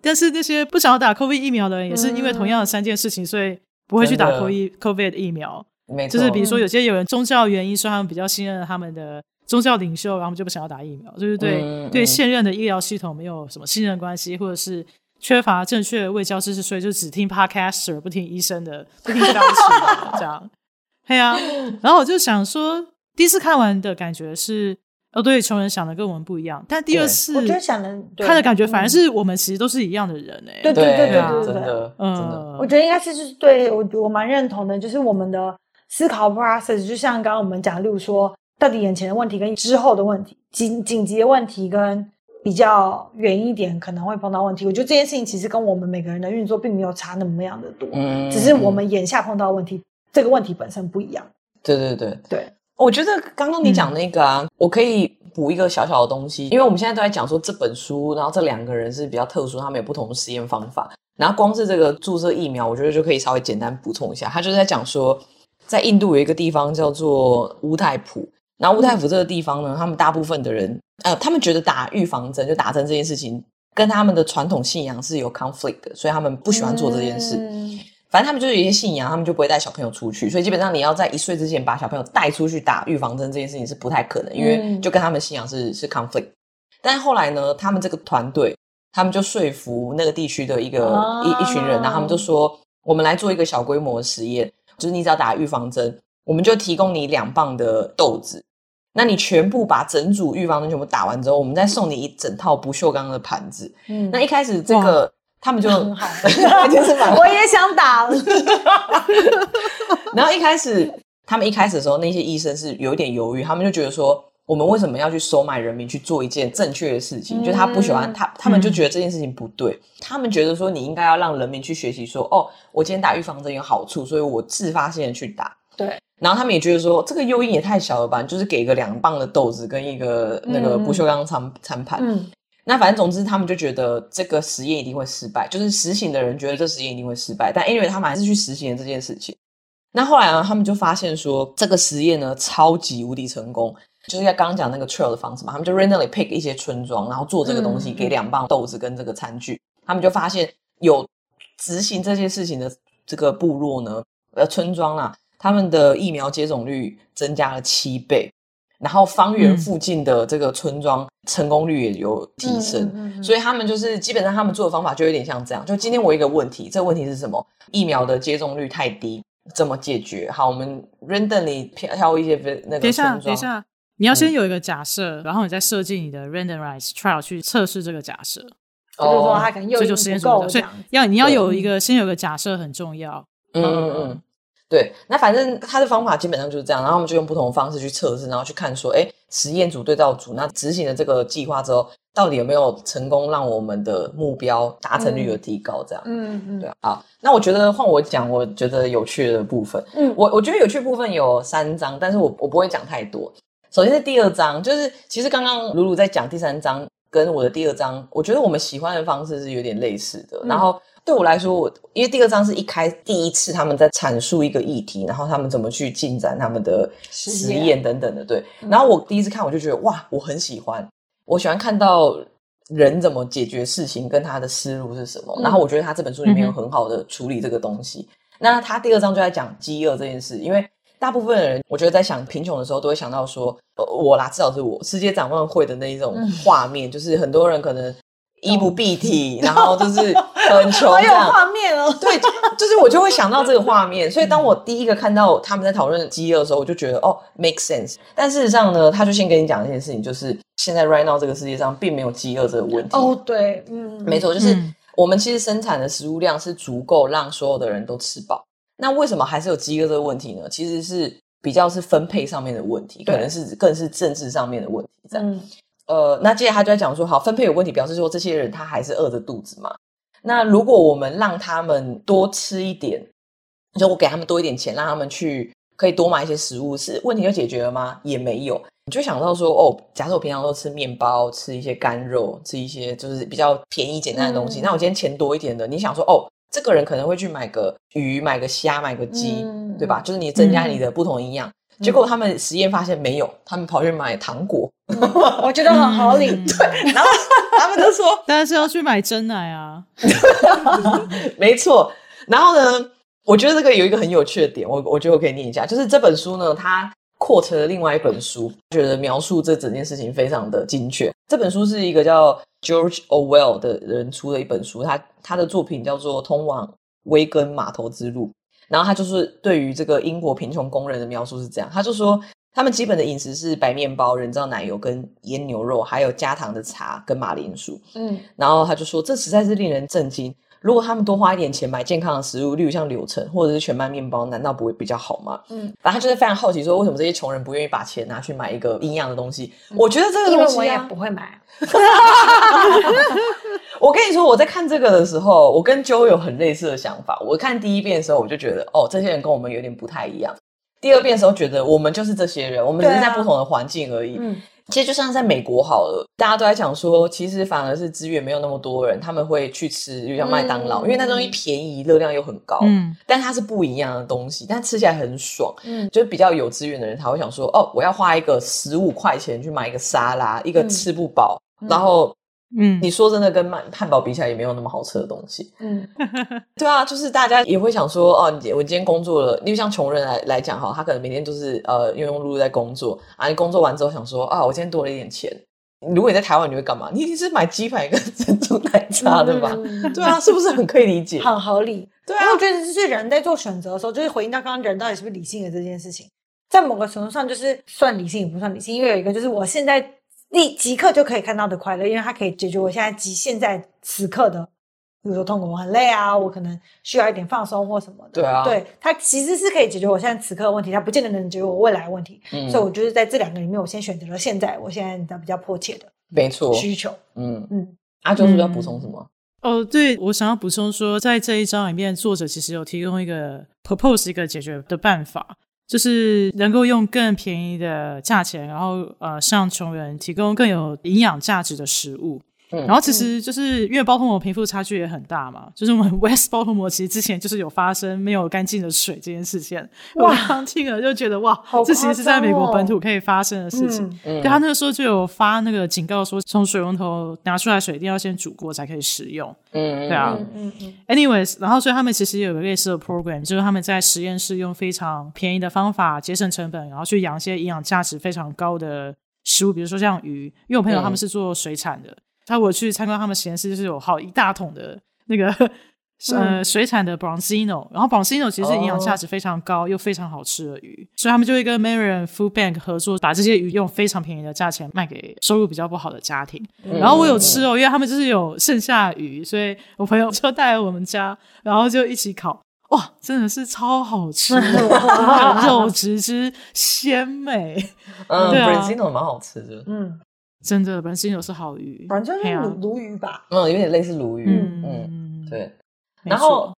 但是那些不想要打 COVID 疫苗的人，也是因为同样的三件事情，所以不会去打 COVID COVID 疫苗，就是比如说有些有人宗教原因说他们比较信任他们的。宗教领袖，然后我们就不想要打疫苗，就是对、嗯、对现任的医疗系统没有什么信任关系，或者是缺乏正确的卫教知识，所以就只听 podcaster 不听医生的，不听当时的这样。对啊，然后我就想说，第一次看完的感觉是，哦，对，穷人想的跟我们不一样。但第二次，我觉得想的看的感觉反而是我们其实都是一样的人哎、欸。对对对对对对，真的，嗯，真的。我觉得应该是就是对我我蛮认同的，就是我们的思考 process，就像刚刚我们讲，例如说。到底眼前的问题跟之后的问题，紧紧急的问题跟比较远一点可能会碰到问题，我觉得这件事情其实跟我们每个人的运作并没有差那么样的多，嗯，只是我们眼下碰到的问题，嗯、这个问题本身不一样。对对对对，我觉得刚刚你讲那个啊，嗯、我可以补一个小小的东西，因为我们现在都在讲说这本书，然后这两个人是比较特殊，他们有不同的实验方法，然后光是这个注射疫苗，我觉得就可以稍微简单补充一下，他就是在讲说，在印度有一个地方叫做乌泰普。然后乌太府这个地方呢，他们大部分的人，呃，他们觉得打预防针就打针这件事情，跟他们的传统信仰是有 conflict 的，所以他们不喜欢做这件事。嗯、反正他们就是有一些信仰，他们就不会带小朋友出去。所以基本上你要在一岁之前把小朋友带出去打预防针这件事情是不太可能，因为就跟他们信仰是是 conflict。但是后来呢，他们这个团队，他们就说服那个地区的一个、哦、一一群人，然后他们就说，我们来做一个小规模的实验，就是你只要打预防针，我们就提供你两磅的豆子。那你全部把整组预防针全部打完之后，我们再送你一整套不锈钢的盘子。嗯，那一开始这个他们就很好，我也想打了。然后一开始他们一开始的时候，那些医生是有一点犹豫，他们就觉得说，我们为什么要去收买人民去做一件正确的事情？嗯、就他不喜欢他，他们就觉得这件事情不对。嗯、他们觉得说，你应该要让人民去学习说，哦，我今天打预防针有好处，所以我自发性的去打。对。然后他们也觉得说，这个诱因也太小了吧，就是给个两磅的豆子跟一个那个不锈钢餐餐盘。嗯，那反正总之他们就觉得这个实验一定会失败，就是实行的人觉得这实验一定会失败，但 anyway 他们还是去实行了这件事情。那后来呢，他们就发现说，这个实验呢超级无敌成功，就是像刚刚讲那个 trial 的方式嘛，他们就 randomly pick 一些村庄，然后做这个东西，给两磅豆子跟这个餐具，他们就发现有执行这件事情的这个部落呢，呃，村庄啊。他们的疫苗接种率增加了七倍，然后方圆附近的这个村庄成功率也有提升，所以他们就是基本上他们做的方法就有点像这样。就今天我一个问题，这个问题是什么？疫苗的接种率太低，怎么解决？好，我们 randomly 挑一些那个村庄。等一下，等一下，你要先有一个假设，嗯、然后你再设计你的 randomized trial 去测试这个假设。哦，就是说他可能又就实验不所以要你要有一个先有一个假设很重要。嗯嗯嗯。嗯对，那反正他的方法基本上就是这样，然后我们就用不同的方式去测试，然后去看说，哎，实验组对照组，那执行了这个计划之后，到底有没有成功让我们的目标达成率有提高？这样，嗯嗯，对啊。好，那我觉得换我讲，我觉得有趣的部分，嗯，我我觉得有趣的部分有三章，但是我我不会讲太多。首先是第二章，就是其实刚刚鲁鲁在讲第三章跟我的第二章，我觉得我们喜欢的方式是有点类似的。嗯、然后对我来说，我因为第二章是一开第一次他们在阐述一个议题，然后他们怎么去进展他们的实验等等的。对，嗯、然后我第一次看我就觉得哇，我很喜欢，我喜欢看到人怎么解决事情，跟他的思路是什么。嗯、然后我觉得他这本书里面有很好的处理这个东西。嗯、那他第二章就在讲饥饿这件事，因为。大部分的人，我觉得在想贫穷的时候，都会想到说，呃，我啦，至少是我世界展望会的那一种画面，嗯、就是很多人可能衣不蔽体，嗯、然后就是很 穷。有画面哦。对，就是我就会想到这个画面。所以当我第一个看到他们在讨论饥饿的时候，我就觉得哦，make sense。但事实上呢，他就先跟你讲一件事情，就是现在 right now 这个世界上并没有饥饿这个问题。哦，对，嗯，没错，就是我们其实生产的食物量是足够让所有的人都吃饱。那为什么还是有饥饿这个问题呢？其实是比较是分配上面的问题，可能是更是政治上面的问题。这样，嗯、呃，那接着他就在讲说，好，分配有问题，表示说这些人他还是饿着肚子嘛。那如果我们让他们多吃一点，就我给他们多一点钱，让他们去可以多买一些食物，是问题就解决了吗？也没有。你就想到说，哦，假设我平常都吃面包，吃一些干肉，吃一些就是比较便宜简单的东西，嗯、那我今天钱多一点的，你想说，哦。这个人可能会去买个鱼，买个虾，买个鸡，嗯、对吧？就是你增加你的不同营养。嗯、结果他们实验发现没有，他们跑去买糖果。嗯、我觉得很合理，嗯、对。然后他们就说，但是要去买真奶啊。没错。然后呢，我觉得这个有一个很有趣的点，我我觉得我可以念一下，就是这本书呢，它。扩成了另外一本书，觉得描述这整件事情非常的精确。这本书是一个叫 George Orwell 的人出的一本书，他他的作品叫做《通往威根码头之路》。然后他就是对于这个英国贫穷工人的描述是这样，他就说他们基本的饮食是白面包、人造奶油跟腌牛肉，还有加糖的茶跟马铃薯。嗯，然后他就说这实在是令人震惊。如果他们多花一点钱买健康的食物，例如像柳橙或者是全麦面包，难道不会比较好吗？嗯，反正他就是非常好奇，说为什么这些穷人不愿意把钱拿去买一个营养的东西？嗯、我觉得这个东西、我也不会买。我跟你说，我在看这个的时候，我跟 Joe 有很类似的想法。我看第一遍的时候，我就觉得，哦，这些人跟我们有点不太一样。第二遍的时候，觉得我们就是这些人，我们只是在不同的环境而已。嗯。其实就像在美国好了，大家都在讲说，其实反而是资源没有那么多人，他们会去吃，就像麦当劳，嗯、因为那东西便宜，热量又很高，嗯，但它是不一样的东西，但吃起来很爽，嗯，就是比较有资源的人，他会想说，哦，我要花一个十五块钱去买一个沙拉，一个吃不饱，嗯、然后。嗯，你说真的，跟汉汉堡比起来，也没有那么好吃的东西。嗯，对啊，就是大家也会想说，哦，你我今天工作了，因为像穷人来来讲哈，他可能每天都是呃庸庸碌碌在工作啊。你工作完之后想说，啊，我今天多了一点钱。如果你在台湾，你会干嘛？你一定是买鸡排跟珍珠奶茶，对吧？嗯、对啊，是不是很可以理解？很合理。对啊，我觉得就是人在做选择的时候，就是回应到刚刚人到底是不是理性的这件事情，在某个程度上就是算理性也不算理性，因为有一个就是我现在。立即刻就可以看到的快乐，因为它可以解决我现在即现在此刻的，比如说痛苦，我很累啊，我可能需要一点放松或什么的。对啊，对，它其实是可以解决我现在此刻的问题，它不见得能解决我未来的问题。嗯，所以我就是在这两个里面，我先选择了现在，我现在的比较迫切的，没错，需求。嗯嗯，阿啾是要补充什么？哦，对，我想要补充说，在这一章里面，作者其实有提供一个 propose 一个解决的办法。就是能够用更便宜的价钱，然后呃，向穷人提供更有营养价值的食物。嗯，然后其实就是因为包头膜贫富差距也很大嘛，就是我们 West 包头膜其实之前就是有发生没有干净的水这件事情。哇，我刚听了就觉得哇，哦、这其实是在美国本土可以发生的事情。嗯，对他那个时候就有发那个警告说，从水龙头拿出来水一定要先煮过才可以食用。嗯，对啊。嗯嗯。Anyways，然后所以他们其实有个类似的 program，就是他们在实验室用非常便宜的方法节省成本，然后去养一些营养价值非常高的食物，比如说像鱼。因为我朋友他们是做水产的。嗯他我去参观他们实验室，就是有好一大桶的那个 呃水产的 Bronzino，然后 Bronzino 其实是营养价值非常高又非常好吃的鱼，所以他们就会跟 Marian Food Bank 合作，把这些鱼用非常便宜的价钱卖给收入比较不好的家庭。然后我有吃哦，因为他们就是有剩下的鱼，所以我朋友就带来我们家，然后就一起烤，哇，真的是超好吃，肉质之鲜美。嗯，Bronzino 蛮好吃的，嗯。真的，本身有是好鱼，反正就是鲈鲈鱼吧，嗯，有点类似鲈鱼，嗯嗯，对。然后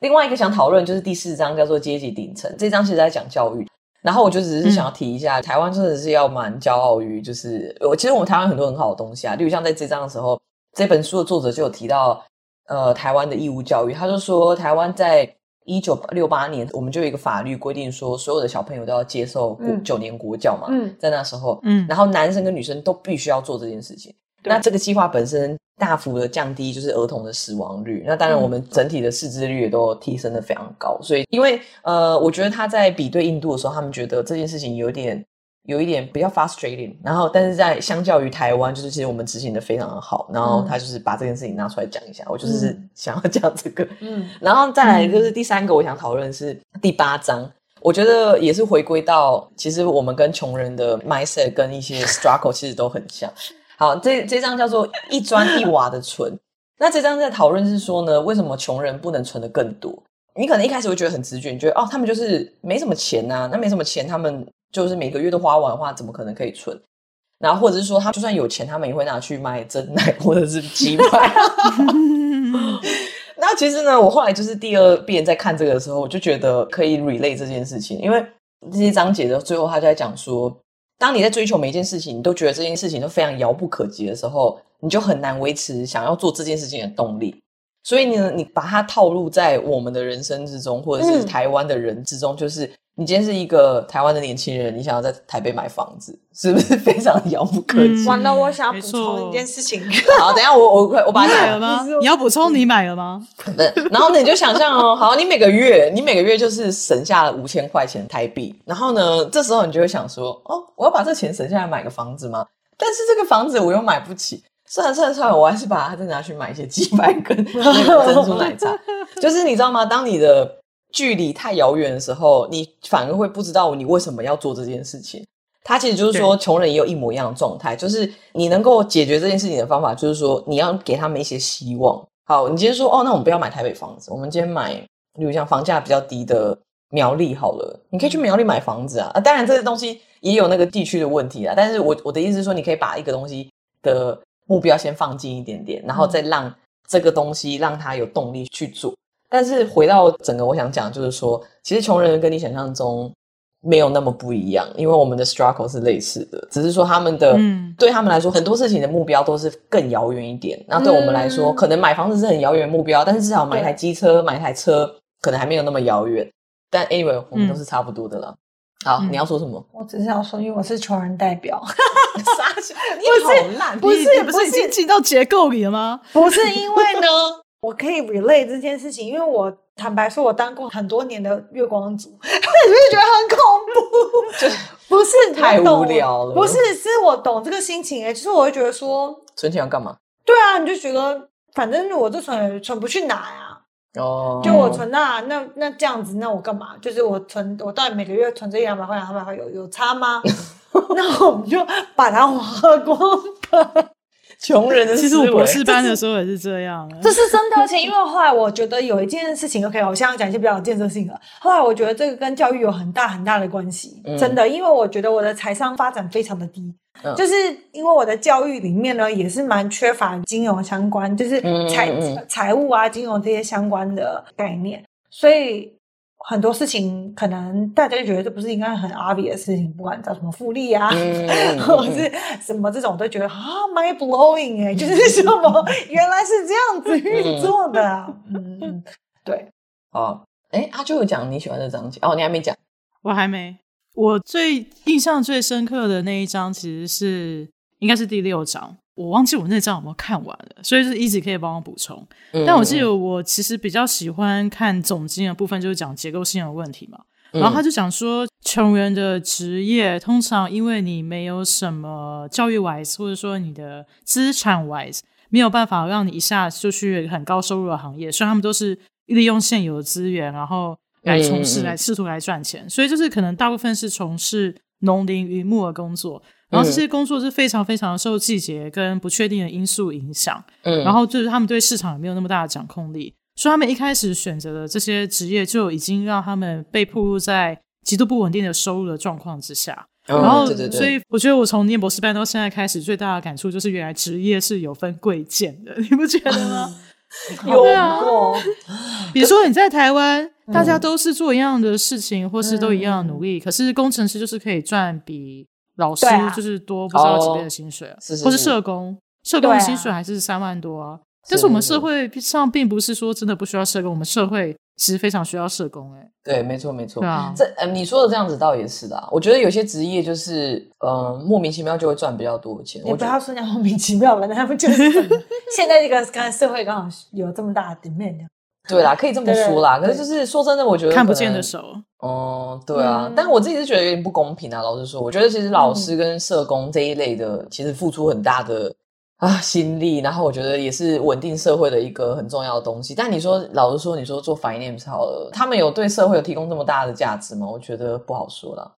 另外一个想讨论就是第四章叫做阶级顶层，这章其实在讲教育。然后我就只是想要提一下，嗯、台湾真的是要蛮骄傲于，就是我其实我们台湾很多很好的东西啊，例如像在这章的时候，这本书的作者就有提到，呃，台湾的义务教育，他就说台湾在一九六八年，我们就有一个法律规定说，所有的小朋友都要接受九年国教嘛，嗯、在那时候，嗯，然后男生跟女生都必须要做这件事情。那这个计划本身大幅的降低就是儿童的死亡率，那当然我们整体的识字率也都提升的非常高。所以，因为呃，我觉得他在比对印度的时候，他们觉得这件事情有点有一点比较 frustrating。然后，但是在相较于台湾，就是其实我们执行的非常的好。然后他就是把这件事情拿出来讲一下，我就是想要讲这个。嗯，然后再来就是第三个，我想讨论是第八章，我觉得也是回归到其实我们跟穷人的 mindset 跟一些 struggle 其实都很像。好，这这张叫做一砖一瓦的存。那这张在讨论是说呢，为什么穷人不能存得更多？你可能一开始会觉得很直觉，你觉得哦，他们就是没什么钱呐、啊，那没什么钱，他们就是每个月都花完的话，怎么可能可以存？然后或者是说，他就算有钱，他们也会拿去买真奶或者是鸡排。那其实呢，我后来就是第二遍在看这个的时候，我就觉得可以 relay 这件事情，因为这些章节的最后，他就在讲说。当你在追求每一件事情，你都觉得这件事情都非常遥不可及的时候，你就很难维持想要做这件事情的动力。所以呢，你把它套路在我们的人生之中，或者是台湾的人之中，嗯、就是。你今天是一个台湾的年轻人，你想要在台北买房子，是不是非常遥不可及？完了，我想要补充一件事情。好，等一下我我我把 你买了吗？你要补充你买了吗？对，然后呢，你就想象哦，好，你每个月你每个月就是省下了五千块钱台币，然后呢，这时候你就会想说，哦，我要把这钱省下来买个房子吗？但是这个房子我又买不起，算了算了算了，我还是把它再拿去买一些鸡 排跟那 个珍珠奶茶。就是你知道吗？当你的距离太遥远的时候，你反而会不知道你为什么要做这件事情。他其实就是说，穷人也有一模一样的状态，就是你能够解决这件事情的方法，就是说你要给他们一些希望。好，你今天说哦，那我们不要买台北房子，我们今天买，比如像房价比较低的苗栗好了，你可以去苗栗买房子啊。啊，当然这些东西也有那个地区的问题啊。但是我我的意思是说，你可以把一个东西的目标先放近一点点，然后再让这个东西让他有动力去做。但是回到整个，我想讲就是说，其实穷人跟你想象中没有那么不一样，因为我们的 struggle 是类似的，只是说他们的、嗯、对他们来说，很多事情的目标都是更遥远一点。那对我们来说，嗯、可能买房子是很遥远的目标，但是至少买一台机车、买一台车可能还没有那么遥远。但 anyway，我们都是差不多的好，你要说什么？我只是要说，因为我是穷人代表。傻笑，你好烂，不是不是已经进到结构里了吗？不是因为呢。我可以 relate 这件事情，因为我坦白说，我当过很多年的月光族，你是不是觉得很恐怖？就不是太无聊了，不是，是我懂这个心情哎，就是我会觉得说，存钱要干嘛？对啊，你就觉得反正我这存存不去哪呀？哦，就我存那那那这样子，那我干嘛？就是我存，我到底每个月存这一两百块两百块有有差吗？那我们就把它花光吧。穷人的，其实我博士班的时候也是这样。这是真的，而且因为后来我觉得有一件事情，OK，我现在讲一些比较有建设性的。后来我觉得这个跟教育有很大很大的关系，嗯、真的，因为我觉得我的财商发展非常的低，嗯、就是因为我的教育里面呢也是蛮缺乏金融相关，就是财财务啊、金融这些相关的概念，所以。很多事情可能大家就觉得这不是应该很 obvious 的事情，不管叫什么复利啊，嗯、或者是什么这种，都觉得啊 mind blowing 哎，就是什么原来是这样子运作的，嗯，嗯，对，哦，哎，阿啾有讲你喜欢的章节哦，你还没讲，我还没，我最印象最深刻的那一章其实是应该是第六章。我忘记我那章有没有看完了，所以是一直可以帮我补充。嗯、但我记得我其实比较喜欢看总经的部分，就是讲结构性的问题嘛。嗯、然后他就讲说，穷人的职业通常因为你没有什么教育 wise，或者说你的资产 wise 没有办法让你一下就去很高收入的行业，所以他们都是利用现有的资源，然后来从事、来试图来赚钱。嗯、所以就是可能大部分是从事农林渔牧的工作。然后这些工作是非常非常受季节跟不确定的因素影响，嗯，然后就是他们对市场也没有那么大的掌控力，所以他们一开始选择的这些职业就已经让他们被暴露在极度不稳定的收入的状况之下。嗯、然后，对对对，所以我觉得我从念博士班到现在开始，最大的感触就是原来职业是有分贵贱的，你不觉得吗？有啊。比如说你在台湾，大家都是做一样的事情，或是都一样的努力，可是工程师就是可以赚比老师就是多不知道几倍的薪水啊，或是社工，社工的薪水还是三万多啊。但是我们社会上并不是说真的不需要社工，我们社会其实非常需要社工。哎，对，没错，没错。对啊，这呃，你说的这样子倒也是的。我觉得有些职业就是呃莫名其妙就会赚比较多的钱。你不要说那莫名其妙了，那他不就是 现在这个刚才社会刚好有这么大的 demand？对啦，可以这么说啦。可是就是说真的，我觉得看不见的手。哦，对啊。但我自己是觉得有点不公平啊。老实说，我觉得其实老师跟社工这一类的，其实付出很大的。啊，心力，然后我觉得也是稳定社会的一个很重要的东西。但你说，老实说，你说做 finance 好了，他们有对社会有提供这么大的价值吗？我觉得不好说啦。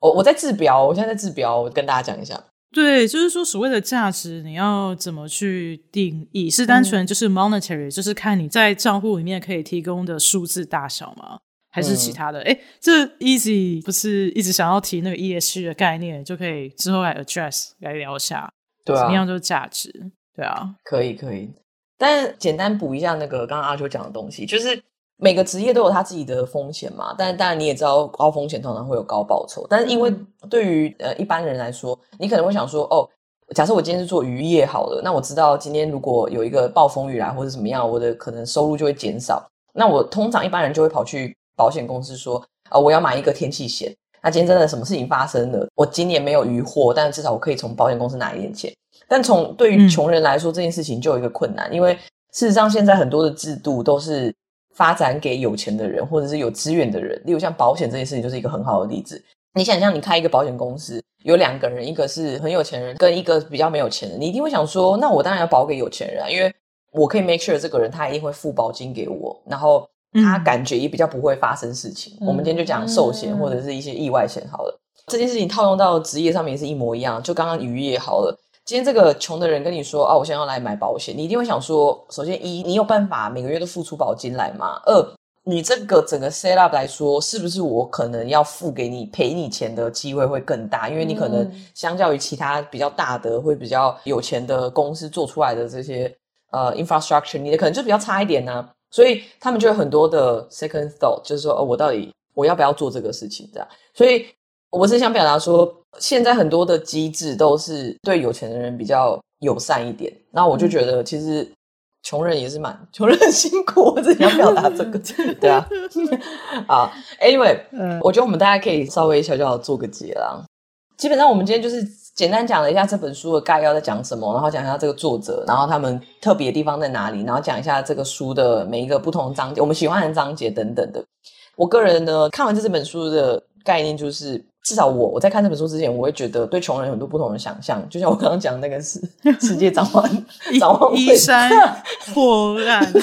我我在治标，我现在在治标，我跟大家讲一下。对，就是说所谓的价值，你要怎么去定义？是单纯就是 monetary，、嗯、就是看你在账户里面可以提供的数字大小吗？还是其他的？哎、嗯，这 easy 不是一直想要提那个 ESG 的概念，就可以之后来 address 来聊一下。对啊，怎么样就是价值，对啊，可以可以，但简单补一下那个刚刚阿秋讲的东西，就是每个职业都有他自己的风险嘛，但是当然你也知道高风险通常会有高报酬，但是因为对于呃一般人来说，你可能会想说，哦，假设我今天是做渔业好了，那我知道今天如果有一个暴风雨来或者怎么样，我的可能收入就会减少，那我通常一般人就会跑去保险公司说，啊、呃，我要买一个天气险。那今天真的什么事情发生了？我今年没有渔获，但至少我可以从保险公司拿一点钱。但从对于穷人来说，嗯、这件事情就有一个困难，因为事实上现在很多的制度都是发展给有钱的人或者是有资源的人。例如像保险这件事情就是一个很好的例子。你想象你开一个保险公司，有两个人，一个是很有钱人，跟一个比较没有钱人，你一定会想说，那我当然要保给有钱人啊，因为我可以 make sure 这个人他一定会付保金给我，然后。他感觉也比较不会发生事情。嗯、我们今天就讲寿险或者是一些意外险好了。嗯、这件事情套用到职业上面也是一模一样。就刚刚渔业好了，今天这个穷的人跟你说啊，我想要来买保险，你一定会想说，首先一，你有办法每个月都付出保金来吗？二，你这个整个 set up 来说，是不是我可能要付给你赔你钱的机会会更大？因为你可能相较于其他比较大的会比较有钱的公司做出来的这些呃 infrastructure，你的可能就比较差一点呢、啊。所以他们就有很多的 second thought，就是说，哦，我到底我要不要做这个事情？这样，所以我是想表达说，现在很多的机制都是对有钱的人比较友善一点。那我就觉得，其实穷人也是蛮 穷人很辛苦。我自己要表达这个，对啊。啊，anyway，我觉得我们大家可以稍微小小的做个结啦。基本上，我们今天就是。简单讲了一下这本书的概要在讲什么，然后讲一下这个作者，然后他们特别的地方在哪里，然后讲一下这个书的每一个不同章节，我们喜欢的章节等等的。我个人呢，看完这这本书的概念就是，至少我我在看这本书之前，我会觉得对穷人有很多不同的想象，就像我刚刚讲的那个是 世界展望展望衣衫破烂，对。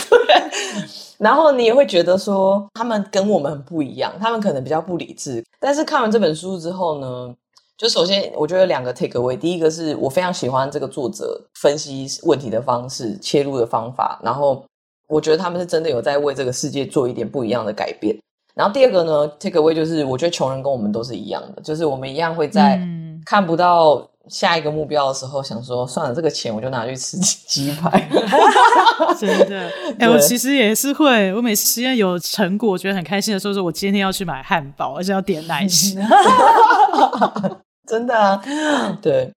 然后你也会觉得说，他们跟我们很不一样，他们可能比较不理智。但是看完这本书之后呢，就首先，我觉得两个 take away。第一个是我非常喜欢这个作者分析问题的方式、切入的方法，然后我觉得他们是真的有在为这个世界做一点不一样的改变。然后第二个呢，take away 就是我觉得穷人跟我们都是一样的，就是我们一样会在看不到下一个目标的时候，想说算了，这个钱我就拿去吃鸡排。真的，哎、欸，我其实也是会，我每次实验有成果，我觉得很开心的时候，说我今天要去买汉堡，而且要点奶昔。真的啊，对。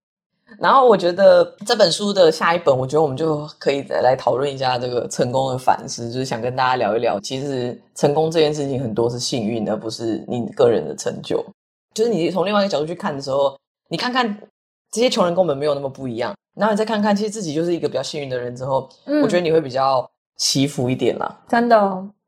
然后我觉得这本书的下一本，我觉得我们就可以再来讨论一下这个成功的反思，就是想跟大家聊一聊，其实成功这件事情很多是幸运，而不是你个人的成就。就是你从另外一个角度去看的时候，你看看这些穷人跟我们没有那么不一样，然后你再看看，其实自己就是一个比较幸运的人之后，嗯，我觉得你会比较祈福一点啦。真的，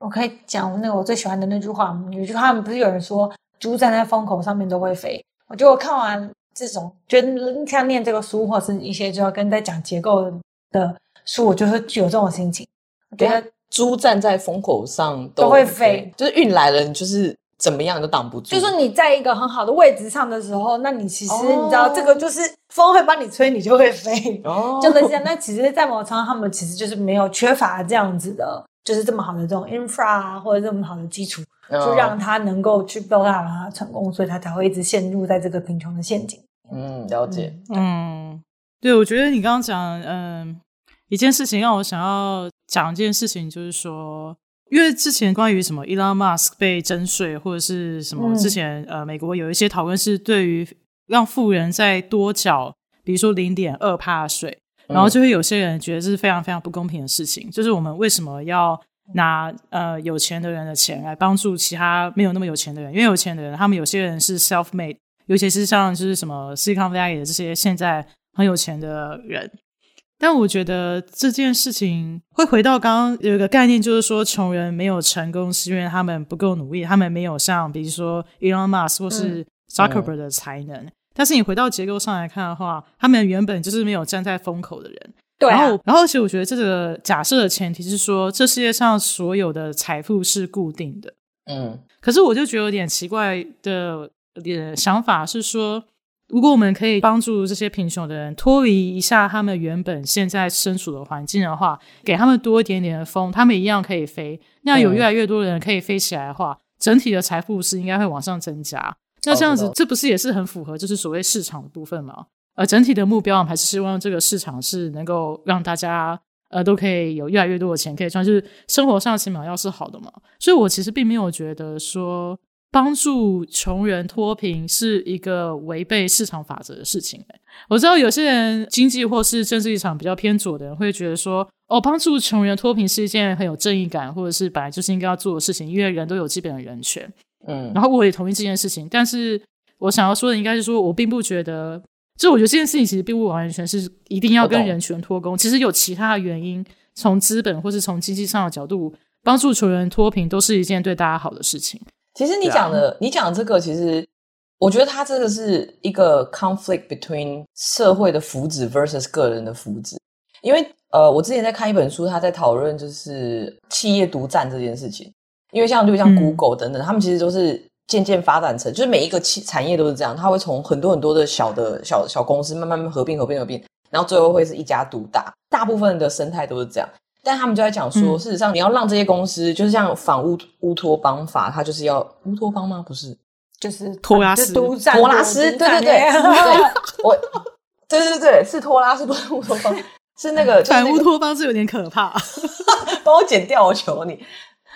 我可以讲那个我最喜欢的那句话，有句话不是有人说，猪站在风口上面都会飞。我觉得我看完这种，觉得像念这个书，或是一些就要跟在讲结构的书，我就会有这种心情。我觉得猪站在风口上都，都会飞，就是运来了，你就是怎么样都挡不住。就是你在一个很好的位置上的时候，那你其实你知道，这个就是风会帮你吹，你就会飞。哦，就是这样。那其实，在某程度他们其实就是没有缺乏这样子的，就是这么好的这种 infra 啊，或者这么好的基础。就让他能够去 build up 他成功，所以他才会一直陷入在这个贫穷的陷阱。嗯，了解。嗯，对，我觉得你刚刚讲，嗯，一件事情让我想要讲一件事情，就是说，因为之前关于什么 Elon Musk 被征税或者是什么，之前、嗯、呃美国有一些讨论是对于让富人再多缴，比如说零点二帕税，然后就会有些人觉得这是非常非常不公平的事情，就是我们为什么要拿呃有钱的人的钱来帮助其他没有那么有钱的人？因为有钱的人他们有些人是 self-made，尤其是像就是什么 Silicon Valley 的这些现在很有钱的人。但我觉得这件事情会回到刚刚有一个概念，就是说穷人没有成功是因为他们不够努力，他们没有像比如说 Elon Musk 或是 Zuckerberg 的才能。嗯嗯、但是你回到结构上来看的话，他们原本就是没有站在风口的人。对、啊。然后，然后其实我觉得这个假设的前提是说，这世界上所有的财富是固定的。嗯。可是我就觉得有点奇怪的点想法是说。如果我们可以帮助这些贫穷的人脱离一下他们原本现在身处的环境的话，给他们多一点点的风，他们一样可以飞。那有越来越多的人可以飞起来的话，整体的财富是应该会往上增加。那这样子，这不是也是很符合就是所谓市场的部分吗？而整体的目标我们还是希望这个市场是能够让大家呃都可以有越来越多的钱可以赚，就是生活上起码要是好的嘛。所以我其实并没有觉得说。帮助穷人脱贫是一个违背市场法则的事情。我知道有些人经济或是政治立场比较偏左的人会觉得说，哦，帮助穷人脱贫是一件很有正义感，或者是本来就是应该要做的事情，因为人都有基本的人权。嗯，然后我也同意这件事情，但是我想要说的应该是说，我并不觉得，就我觉得这件事情其实并不完全是一定要跟人权脱钩，其实有其他的原因，从资本或是从经济上的角度，帮助穷人脱贫都是一件对大家好的事情。其实你讲的，啊、你讲的这个，其实我觉得它这个是一个 conflict between 社会的福祉 versus 个人的福祉。因为呃，我之前在看一本书，他在讨论就是企业独占这件事情。因为像就像 Google 等等，嗯、他们其实都是渐渐发展成，就是每一个企产业都是这样，它会从很多很多的小的小小公司慢慢合并合并合并，然后最后会是一家独大。大部分的生态都是这样。但他们就在讲说，嗯、事实上你要让这些公司，就是像反乌乌托邦法，它就是要乌托邦吗？不是，就是托拉斯，托拉斯，对对对，对，我，对对对，是托拉斯，不是乌托邦，是那个反乌托邦是有点可怕，帮我剪掉，我求你。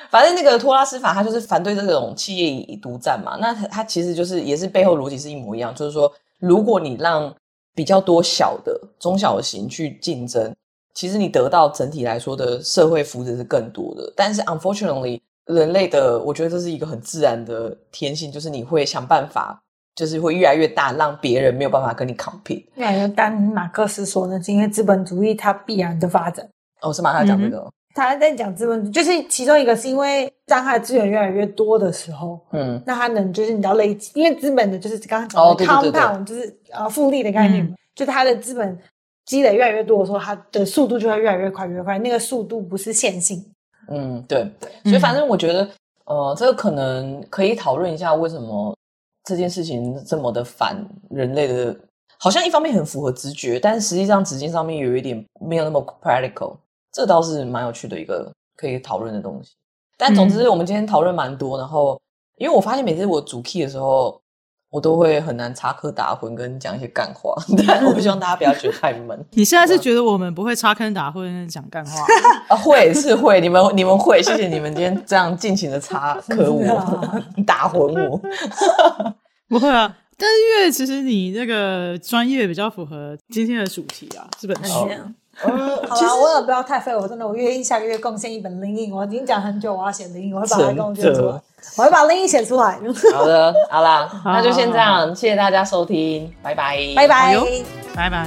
反正那个托拉斯法，它就是反对这种企业独占嘛。那它其实就是也是背后逻辑是一模一样，就是说，如果你让比较多小的中小型去竞争。其实你得到整体来说的社会福祉是更多的，但是 unfortunately 人类的，我觉得这是一个很自然的天性，就是你会想办法，就是会越来越大，让别人没有办法跟你 compete。越来越大，马克思说呢是因为资本主义它必然的发展。哦，是吗？他讲这个、嗯，他在讲资本主义，就是其中一个是因为当他的资源越来越多的时候，嗯，那他能就是你知道累积，因为资本的就是刚刚讲的 compound，就是呃复利的概念，嗯、就是他的资本。积累越来越多的时候，它的速度就会越来越快，越快。那个速度不是线性。嗯，对。所以反正我觉得，嗯、呃，这个可能可以讨论一下，为什么这件事情这么的反人类的，好像一方面很符合直觉，但是实际上执行上面有一点没有那么 practical。这倒是蛮有趣的一个可以讨论的东西。但总之，我们今天讨论蛮多，然后因为我发现每次我主 key 的时候。我都会很难插科打诨跟讲一些干话，但我不希望大家不要觉得太闷。你现在是觉得我们不会插科打诨跟讲干话？啊，会是会，你们你们会，谢谢你们今天这样尽情的插科我，打诨我。不会啊，但是因为其实你那个专业比较符合今天的主题啊，这本书。嗯，好了，我也不要太废，我真的，我愿意下个月贡献一本 LinkedIn，我已经讲很久，我要写 LinkedIn，我会把它贡献出来，我会把 LinkedIn 写出来。好的，好啦，那就先这样，谢谢大家收听，拜拜，拜拜，拜拜。